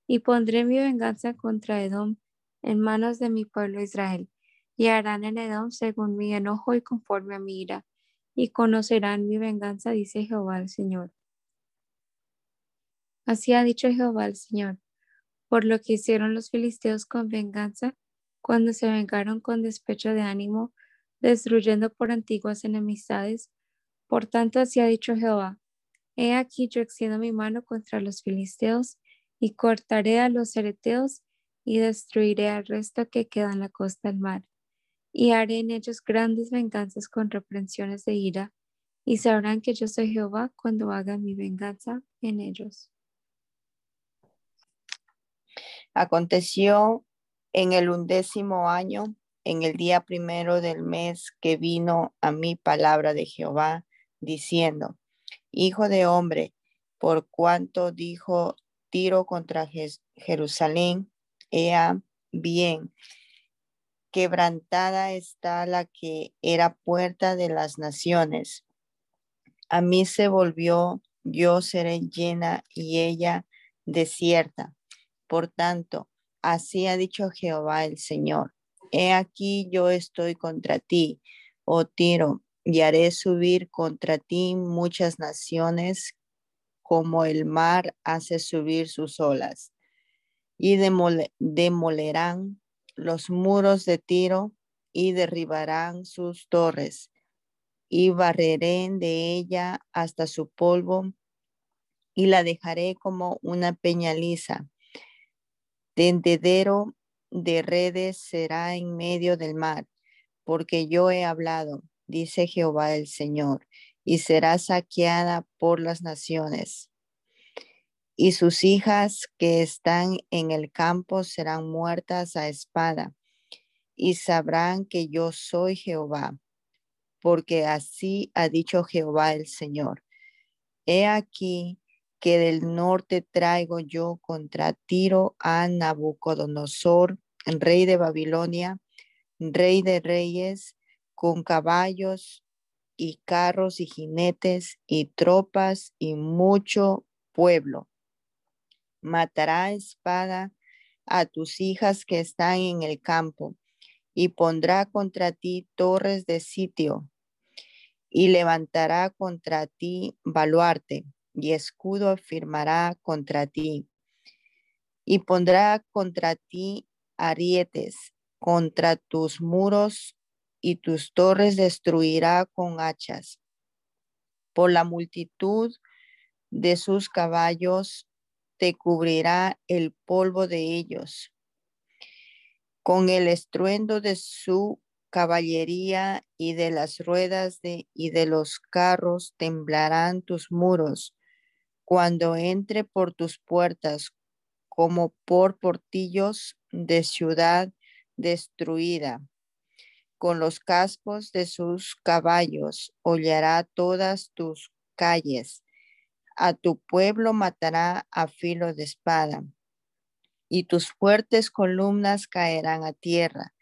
Y pondré mi venganza contra Edom en manos de mi pueblo Israel. Y harán en Edom según mi enojo y conforme a mi ira. Y conocerán mi venganza, dice Jehová el Señor. Así ha dicho Jehová el Señor, por lo que hicieron los filisteos con venganza, cuando se vengaron con despecho de ánimo, destruyendo por antiguas enemistades. Por tanto, así ha dicho Jehová, He aquí yo extiendo mi mano contra los filisteos y cortaré a los ereteos y destruiré al resto que queda en la costa del mar. Y haré en ellos grandes venganzas con reprensiones de ira, y sabrán que yo soy Jehová cuando haga mi venganza en ellos. Aconteció en el undécimo año, en el día primero del mes, que vino a mí palabra de Jehová, diciendo, Hijo de hombre, por cuanto dijo Tiro contra Jerusalén, ea bien, quebrantada está la que era puerta de las naciones. A mí se volvió, yo seré llena y ella desierta. Por tanto, así ha dicho Jehová el Señor. He aquí yo estoy contra ti, oh Tiro, y haré subir contra ti muchas naciones como el mar hace subir sus olas. Y demolerán los muros de Tiro y derribarán sus torres y barreré de ella hasta su polvo y la dejaré como una peña lisa Tendedero de redes será en medio del mar, porque yo he hablado, dice Jehová el Señor, y será saqueada por las naciones. Y sus hijas que están en el campo serán muertas a espada, y sabrán que yo soy Jehová, porque así ha dicho Jehová el Señor. He aquí que del norte traigo yo contra Tiro a Nabucodonosor, rey de Babilonia, rey de reyes, con caballos y carros y jinetes y tropas y mucho pueblo. Matará espada a tus hijas que están en el campo y pondrá contra ti torres de sitio y levantará contra ti baluarte y escudo afirmará contra ti, y pondrá contra ti arietes, contra tus muros y tus torres destruirá con hachas. Por la multitud de sus caballos te cubrirá el polvo de ellos. Con el estruendo de su caballería y de las ruedas de, y de los carros temblarán tus muros cuando entre por tus puertas como por portillos de ciudad destruida. Con los cascos de sus caballos hollará todas tus calles. A tu pueblo matará a filo de espada, y tus fuertes columnas caerán a tierra,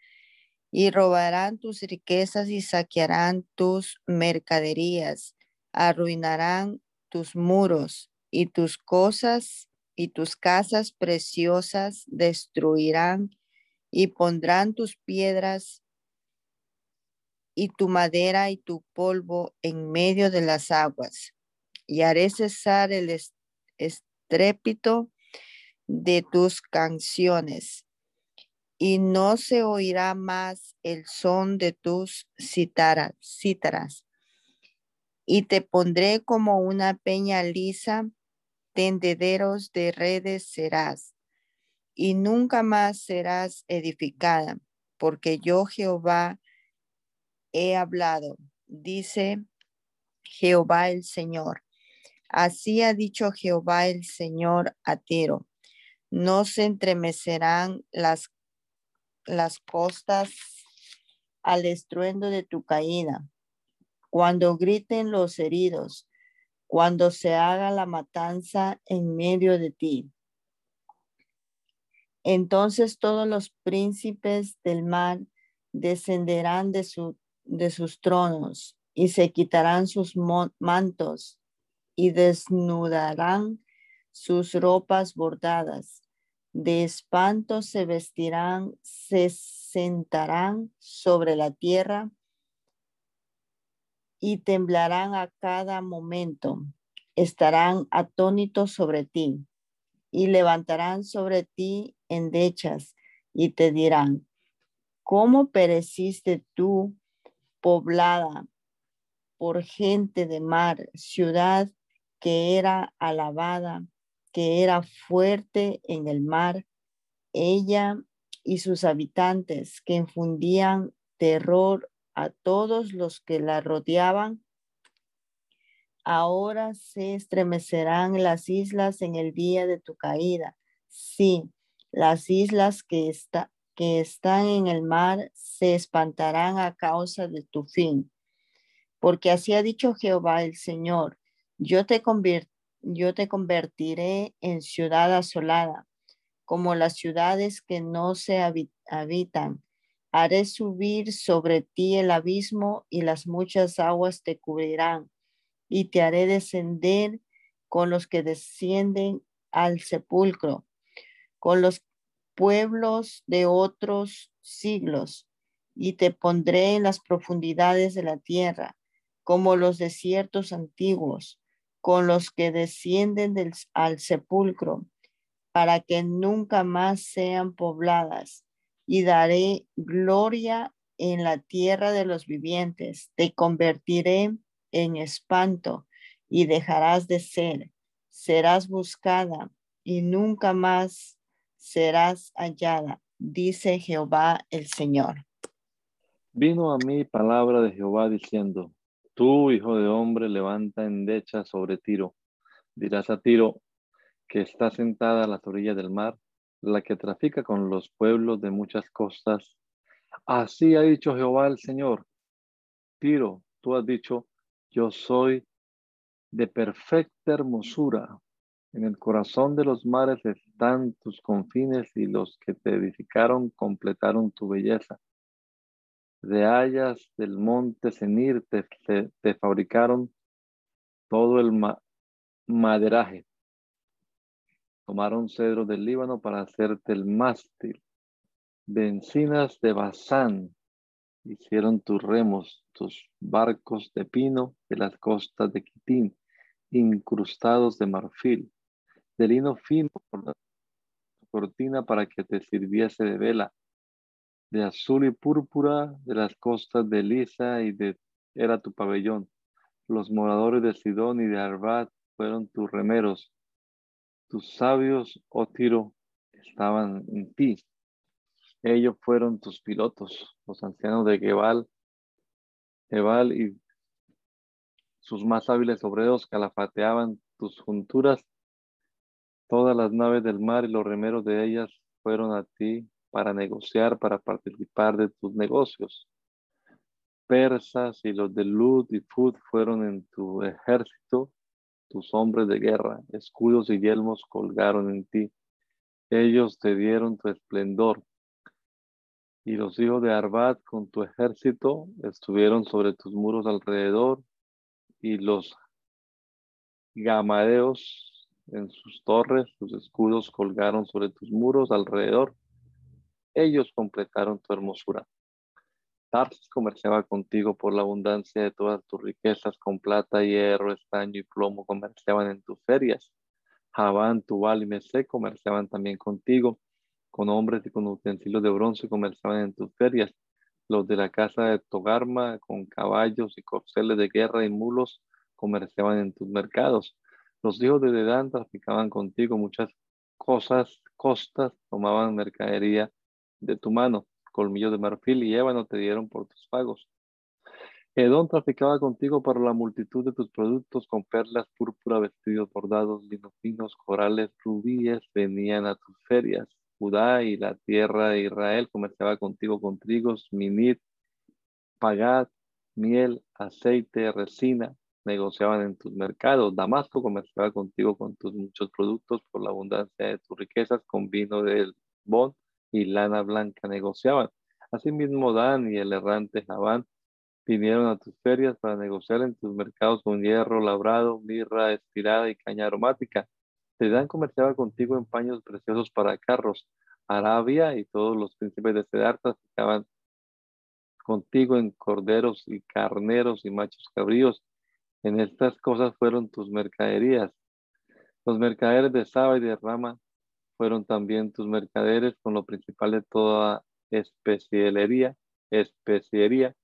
y robarán tus riquezas y saquearán tus mercaderías, arruinarán tus muros y tus cosas y tus casas preciosas destruirán y pondrán tus piedras y tu madera y tu polvo en medio de las aguas. Y haré cesar el estrépito de tus canciones y no se oirá más el son de tus cítaras. Y te pondré como una peña lisa tendederos de redes serás, y nunca más serás edificada, porque yo Jehová he hablado, dice Jehová el Señor. Así ha dicho Jehová el Señor a Tiro. No se entremecerán las, las costas al estruendo de tu caída. Cuando griten los heridos, cuando se haga la matanza en medio de ti. Entonces todos los príncipes del mar descenderán de, su, de sus tronos y se quitarán sus mantos y desnudarán sus ropas bordadas. De espanto se vestirán, se sentarán sobre la tierra y temblarán a cada momento. Estarán atónitos sobre ti y levantarán sobre ti endechas y te dirán, ¿cómo pereciste tú, poblada por gente de mar, ciudad que era alabada, que era fuerte en el mar, ella y sus habitantes que infundían terror a todos los que la rodeaban. Ahora se estremecerán las islas en el día de tu caída. Sí, Las islas que, está, que están en el mar se espantarán a causa de tu fin. Porque así ha dicho Jehová el Señor, yo te, yo te convertiré en ciudad asolada, como las ciudades que no se habitan. Haré subir sobre ti el abismo y las muchas aguas te cubrirán, y te haré descender con los que descienden al sepulcro, con los pueblos de otros siglos, y te pondré en las profundidades de la tierra, como los desiertos antiguos, con los que descienden al sepulcro, para que nunca más sean pobladas, y daré gloria en la tierra de los vivientes. Te convertiré en espanto y dejarás de ser. Serás buscada y nunca más serás hallada, dice Jehová el Señor. Vino a mí palabra de Jehová diciendo, tú, hijo de hombre, levanta endecha sobre Tiro. Dirás a Tiro, que está sentada a las orillas del mar, la que trafica con los pueblos de muchas costas. Así ha dicho Jehová el Señor. Tiro, tú has dicho, yo soy de perfecta hermosura, en el corazón de los mares están tus confines y los que te edificaron completaron tu belleza. De hayas del monte Senir te, te, fabricaron todo el maderaje. Tomaron cedro del Líbano para hacerte el mástil. De encinas de Bazán hicieron tus remos, tus barcos de pino de las costas de Quitín, incrustados de marfil de lino fino por la cortina para que te sirviese de vela, de azul y púrpura de las costas de Lisa y de era tu pabellón. Los moradores de Sidón y de Arbat fueron tus remeros. Tus sabios, oh Tiro, estaban en ti. Ellos fueron tus pilotos, los ancianos de Gebal, Gebal y sus más hábiles obreros calafateaban tus junturas Todas las naves del mar y los remeros de ellas fueron a ti para negociar, para participar de tus negocios. Persas y los de Lud y Fud fueron en tu ejército, tus hombres de guerra, escudos y yelmos colgaron en ti. Ellos te dieron tu esplendor. Y los hijos de Arbat con tu ejército estuvieron sobre tus muros alrededor, y los gamadeos en sus torres, sus escudos colgaron sobre tus muros alrededor. Ellos completaron tu hermosura. Tarsis comerciaba contigo por la abundancia de todas tus riquezas, con plata, hierro, estaño y plomo comerciaban en tus ferias. Javán, Tubal y Mesé comerciaban también contigo, con hombres y con utensilios de bronce comerciaban en tus ferias. Los de la casa de Togarma, con caballos y corceles de guerra y mulos, comerciaban en tus mercados. Los hijos de Dedán traficaban contigo muchas cosas, costas, tomaban mercadería de tu mano, colmillos de marfil y ébano te dieron por tus pagos. Edón traficaba contigo para la multitud de tus productos con perlas, púrpura, vestidos bordados, linos finos, corales, rubíes, venían a tus ferias. Judá y la tierra de Israel comerciaba contigo con trigos, minit, pagat, miel, aceite, resina, negociaban en tus mercados. Damasco comerciaba contigo con tus muchos productos por la abundancia de tus riquezas, con vino del Bon y lana blanca negociaban. Asimismo, Dan y el errante Labán vinieron a tus ferias para negociar en tus mercados con hierro labrado, mirra estirada y caña aromática. Dan comerciaba contigo en paños preciosos para carros. Arabia y todos los príncipes de Cedar traficaban contigo en corderos y carneros y machos cabríos en estas cosas fueron tus mercaderías. Los mercaderes de Saba y de Rama fueron también tus mercaderes con lo principal de toda especielería, especiería.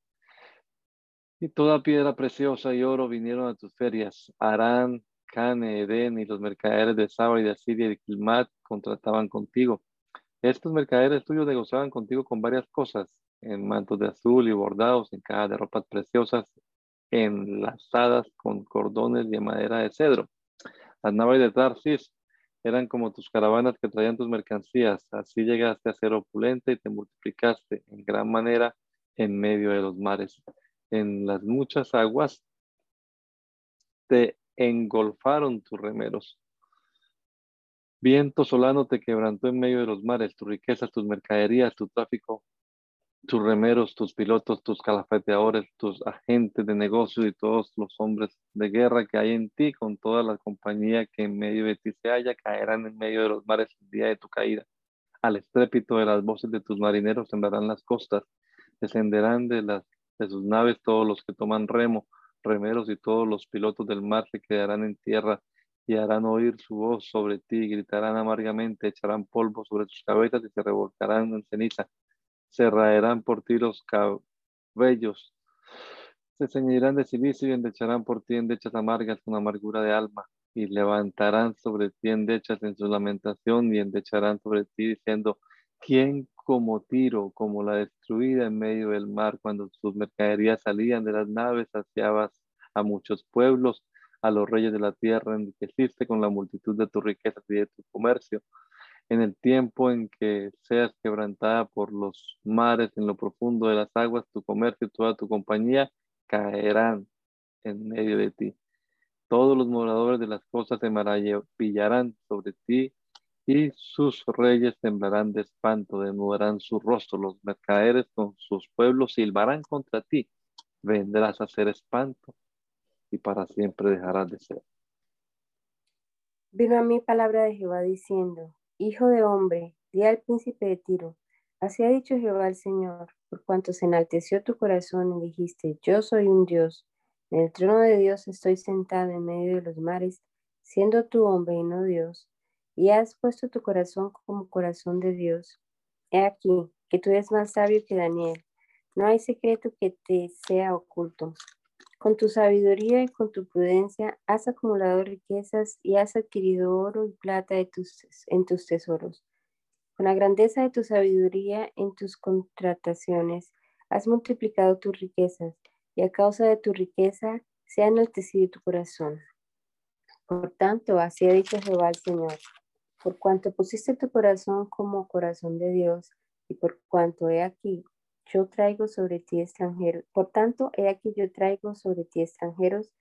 Y toda piedra preciosa y oro vinieron a tus ferias. Arán, Cane, Edén y los mercaderes de Saba y de Asiria y Kilmat contrataban contigo. Estos mercaderes tuyos negociaban contigo con varias cosas, en mantos de azul y bordados, en cajas de ropas preciosas, enlazadas con cordones de madera de cedro. Las naves de Tarsis eran como tus caravanas que traían tus mercancías. Así llegaste a ser opulente y te multiplicaste en gran manera en medio de los mares. En las muchas aguas te engolfaron tus remeros. Viento solano te quebrantó en medio de los mares, tus riquezas, tus mercaderías, tu tráfico tus remeros, tus pilotos, tus calafeteadores, tus agentes de negocio y todos los hombres de guerra que hay en ti, con toda la compañía que en medio de ti se halla, caerán en medio de los mares el día de tu caída. Al estrépito de las voces de tus marineros semblarán las costas, descenderán de, las, de sus naves todos los que toman remo, remeros y todos los pilotos del mar se quedarán en tierra y harán oír su voz sobre ti, gritarán amargamente, echarán polvo sobre tus cabezas y se revolcarán en ceniza se raerán por ti los cabellos, se ceñirán de silicio y endecharán por ti endechas amargas con amargura de alma, y levantarán sobre ti endechas en su lamentación y endecharán sobre ti diciendo, ¿quién como Tiro, como la destruida en medio del mar, cuando sus mercaderías salían de las naves, saciabas a muchos pueblos, a los reyes de la tierra, enriqueciste con la multitud de tus riquezas y de tu comercio, en el tiempo en que seas quebrantada por los mares en lo profundo de las aguas, tu comercio y toda tu compañía caerán en medio de ti. Todos los moradores de las cosas se maravillarán sobre ti y sus reyes temblarán de espanto, denudarán su rostro. Los mercaderes con sus pueblos silbarán contra ti. Vendrás a ser espanto y para siempre dejarás de ser. Vino a mí palabra de Jehová diciendo, Hijo de hombre, di al príncipe de Tiro, así ha dicho Jehová el Señor, por cuanto se enalteció tu corazón y dijiste, yo soy un Dios, en el trono de Dios estoy sentado en medio de los mares, siendo tu hombre y no Dios, y has puesto tu corazón como corazón de Dios. He aquí, que tú eres más sabio que Daniel, no hay secreto que te sea oculto. Con tu sabiduría y con tu prudencia has acumulado riquezas y has adquirido oro y plata en tus tesoros. Con la grandeza de tu sabiduría en tus contrataciones has multiplicado tus riquezas y a causa de tu riqueza se ha enaltecido tu corazón. Por tanto, así ha dicho Jehová el Señor, por cuanto pusiste tu corazón como corazón de Dios y por cuanto he aquí, yo traigo sobre ti extranjeros. Por tanto, he aquí yo traigo sobre ti extranjeros,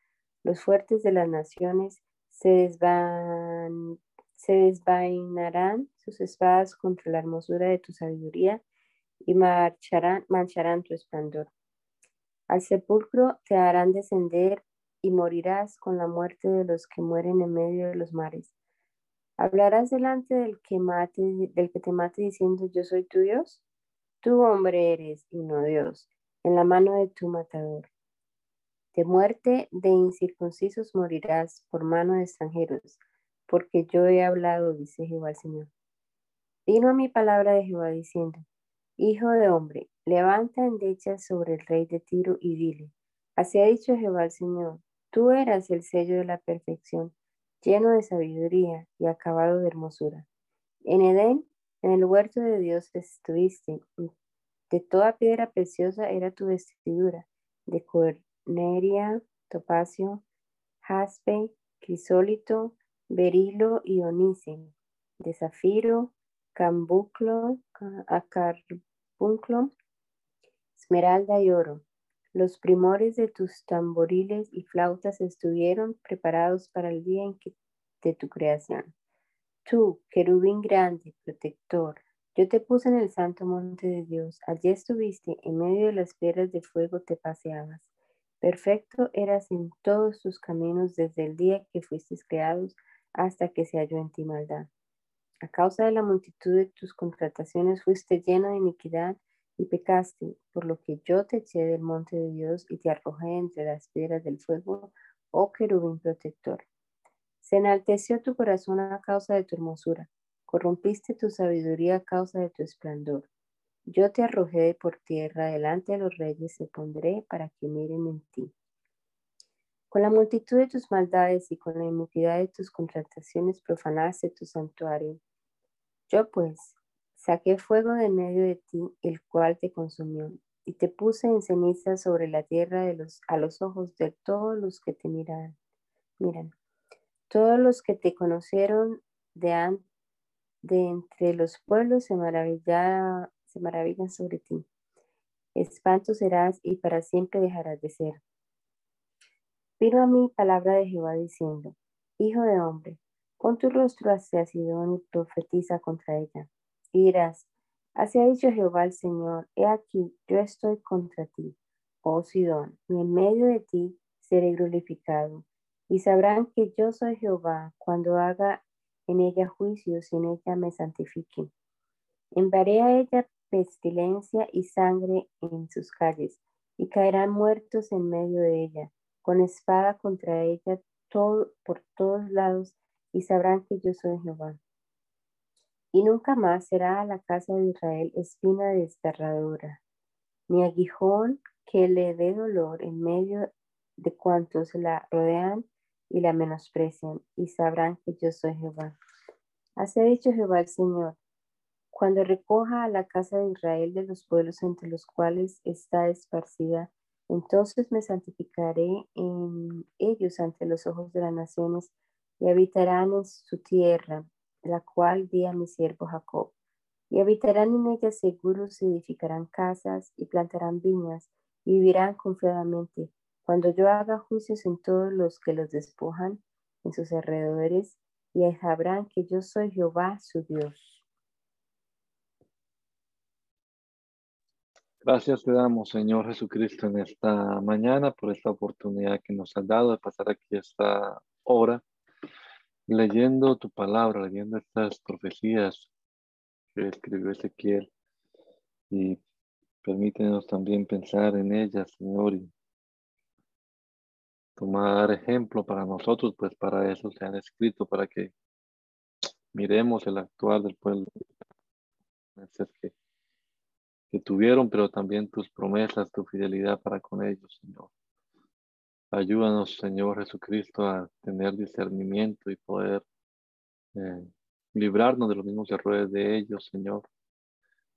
los fuertes de las naciones se, desvan, se desvainarán sus espadas contra la hermosura de tu sabiduría y marcharán, mancharán tu esplendor. Al sepulcro te harán descender y morirás con la muerte de los que mueren en medio de los mares. Hablarás delante del que, mate, del que te mate diciendo, yo soy tu Dios. Tú hombre eres y no Dios, en la mano de tu matador. De muerte de incircuncisos morirás por mano de extranjeros, porque yo he hablado, dice Jehová el Señor. Vino a mi palabra de Jehová diciendo, Hijo de hombre, levanta endechas sobre el rey de Tiro y dile, así ha dicho Jehová el Señor, tú eras el sello de la perfección, lleno de sabiduría y acabado de hermosura. En Edén en el huerto de Dios estuviste. De toda piedra preciosa era tu vestidura, de corneria, topacio, jaspe, crisólito, berilo y onice, de zafiro, cambuclo, acarbunclo, esmeralda y oro. Los primores de tus tamboriles y flautas estuvieron preparados para el día de tu creación. Tú, querubín grande, protector, yo te puse en el santo monte de Dios. Allí estuviste, en medio de las piedras de fuego te paseabas. Perfecto eras en todos tus caminos desde el día que fuiste creado hasta que se halló en ti maldad. A causa de la multitud de tus contrataciones fuiste lleno de iniquidad y pecaste, por lo que yo te eché del monte de Dios y te arrojé entre las piedras del fuego, oh querubín protector. Se enalteció tu corazón a causa de tu hermosura, corrompiste tu sabiduría a causa de tu esplendor. Yo te arrojé por tierra delante de los reyes, te pondré para que miren en ti. Con la multitud de tus maldades y con la iniquidad de tus contrataciones profanaste tu santuario. Yo pues saqué fuego de medio de ti, el cual te consumió, y te puse en ceniza sobre la tierra a los ojos de todos los que te miran. Miran. Todos los que te conocieron de, de entre los pueblos se, maravilla, se maravillan sobre ti. Espanto serás y para siempre dejarás de ser. Vino a mí palabra de Jehová diciendo, Hijo de hombre, pon tu rostro hacia Sidón y profetiza contra ella. Y dirás, Así ha dicho Jehová el Señor, he aquí, yo estoy contra ti, oh Sidón, y en medio de ti seré glorificado. Y sabrán que yo soy Jehová cuando haga en ella juicios y en ella me santifique. Enviaré a ella pestilencia y sangre en sus calles, y caerán muertos en medio de ella con espada contra ella todo, por todos lados, y sabrán que yo soy Jehová. Y nunca más será a la casa de Israel espina desgarradora, ni aguijón que le dé dolor en medio de cuantos la rodean y la menosprecian, y sabrán que yo soy Jehová. Así ha dicho Jehová el Señor, cuando recoja a la casa de Israel de los pueblos entre los cuales está esparcida entonces me santificaré en ellos ante los ojos de las naciones y habitarán en su tierra, la cual di a mi siervo Jacob. Y habitarán en ella seguros edificarán casas y plantarán viñas y vivirán confiadamente. Cuando yo haga juicios en todos los que los despojan en sus alrededores, y sabrán que yo soy Jehová su Dios. Gracias te damos, Señor Jesucristo, en esta mañana por esta oportunidad que nos has dado de pasar aquí esta hora, leyendo tu palabra, leyendo estas profecías que escribió Ezequiel. Y permítenos también pensar en ellas, Señor, y tomar ejemplo para nosotros, pues para eso se han escrito, para que miremos el actual del pueblo que tuvieron, pero también tus promesas, tu fidelidad para con ellos, Señor. Ayúdanos, Señor Jesucristo, a tener discernimiento y poder eh, librarnos de los mismos errores de ellos, Señor.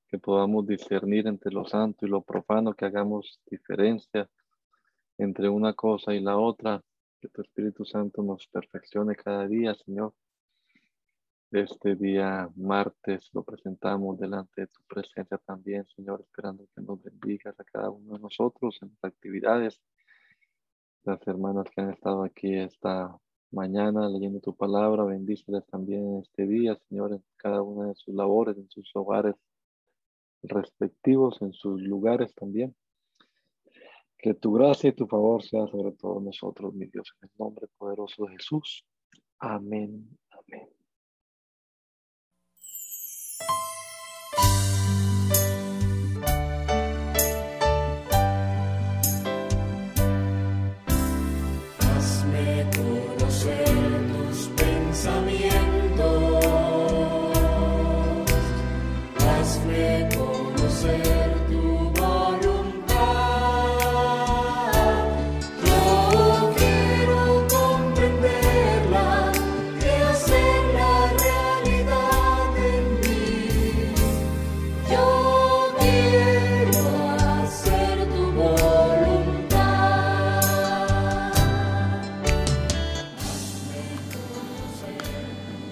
Que podamos discernir entre lo santo y lo profano, que hagamos diferencia entre una cosa y la otra. Que tu Espíritu Santo nos perfeccione cada día, Señor este día martes lo presentamos delante de tu presencia también, Señor, esperando que nos bendigas a cada uno de nosotros en las actividades. Las hermanas que han estado aquí esta mañana leyendo tu palabra, bendíceles también este día, Señor, en cada una de sus labores, en sus hogares respectivos, en sus lugares también. Que tu gracia y tu favor sea sobre todos nosotros, mi Dios, en el nombre poderoso de Jesús. Amén.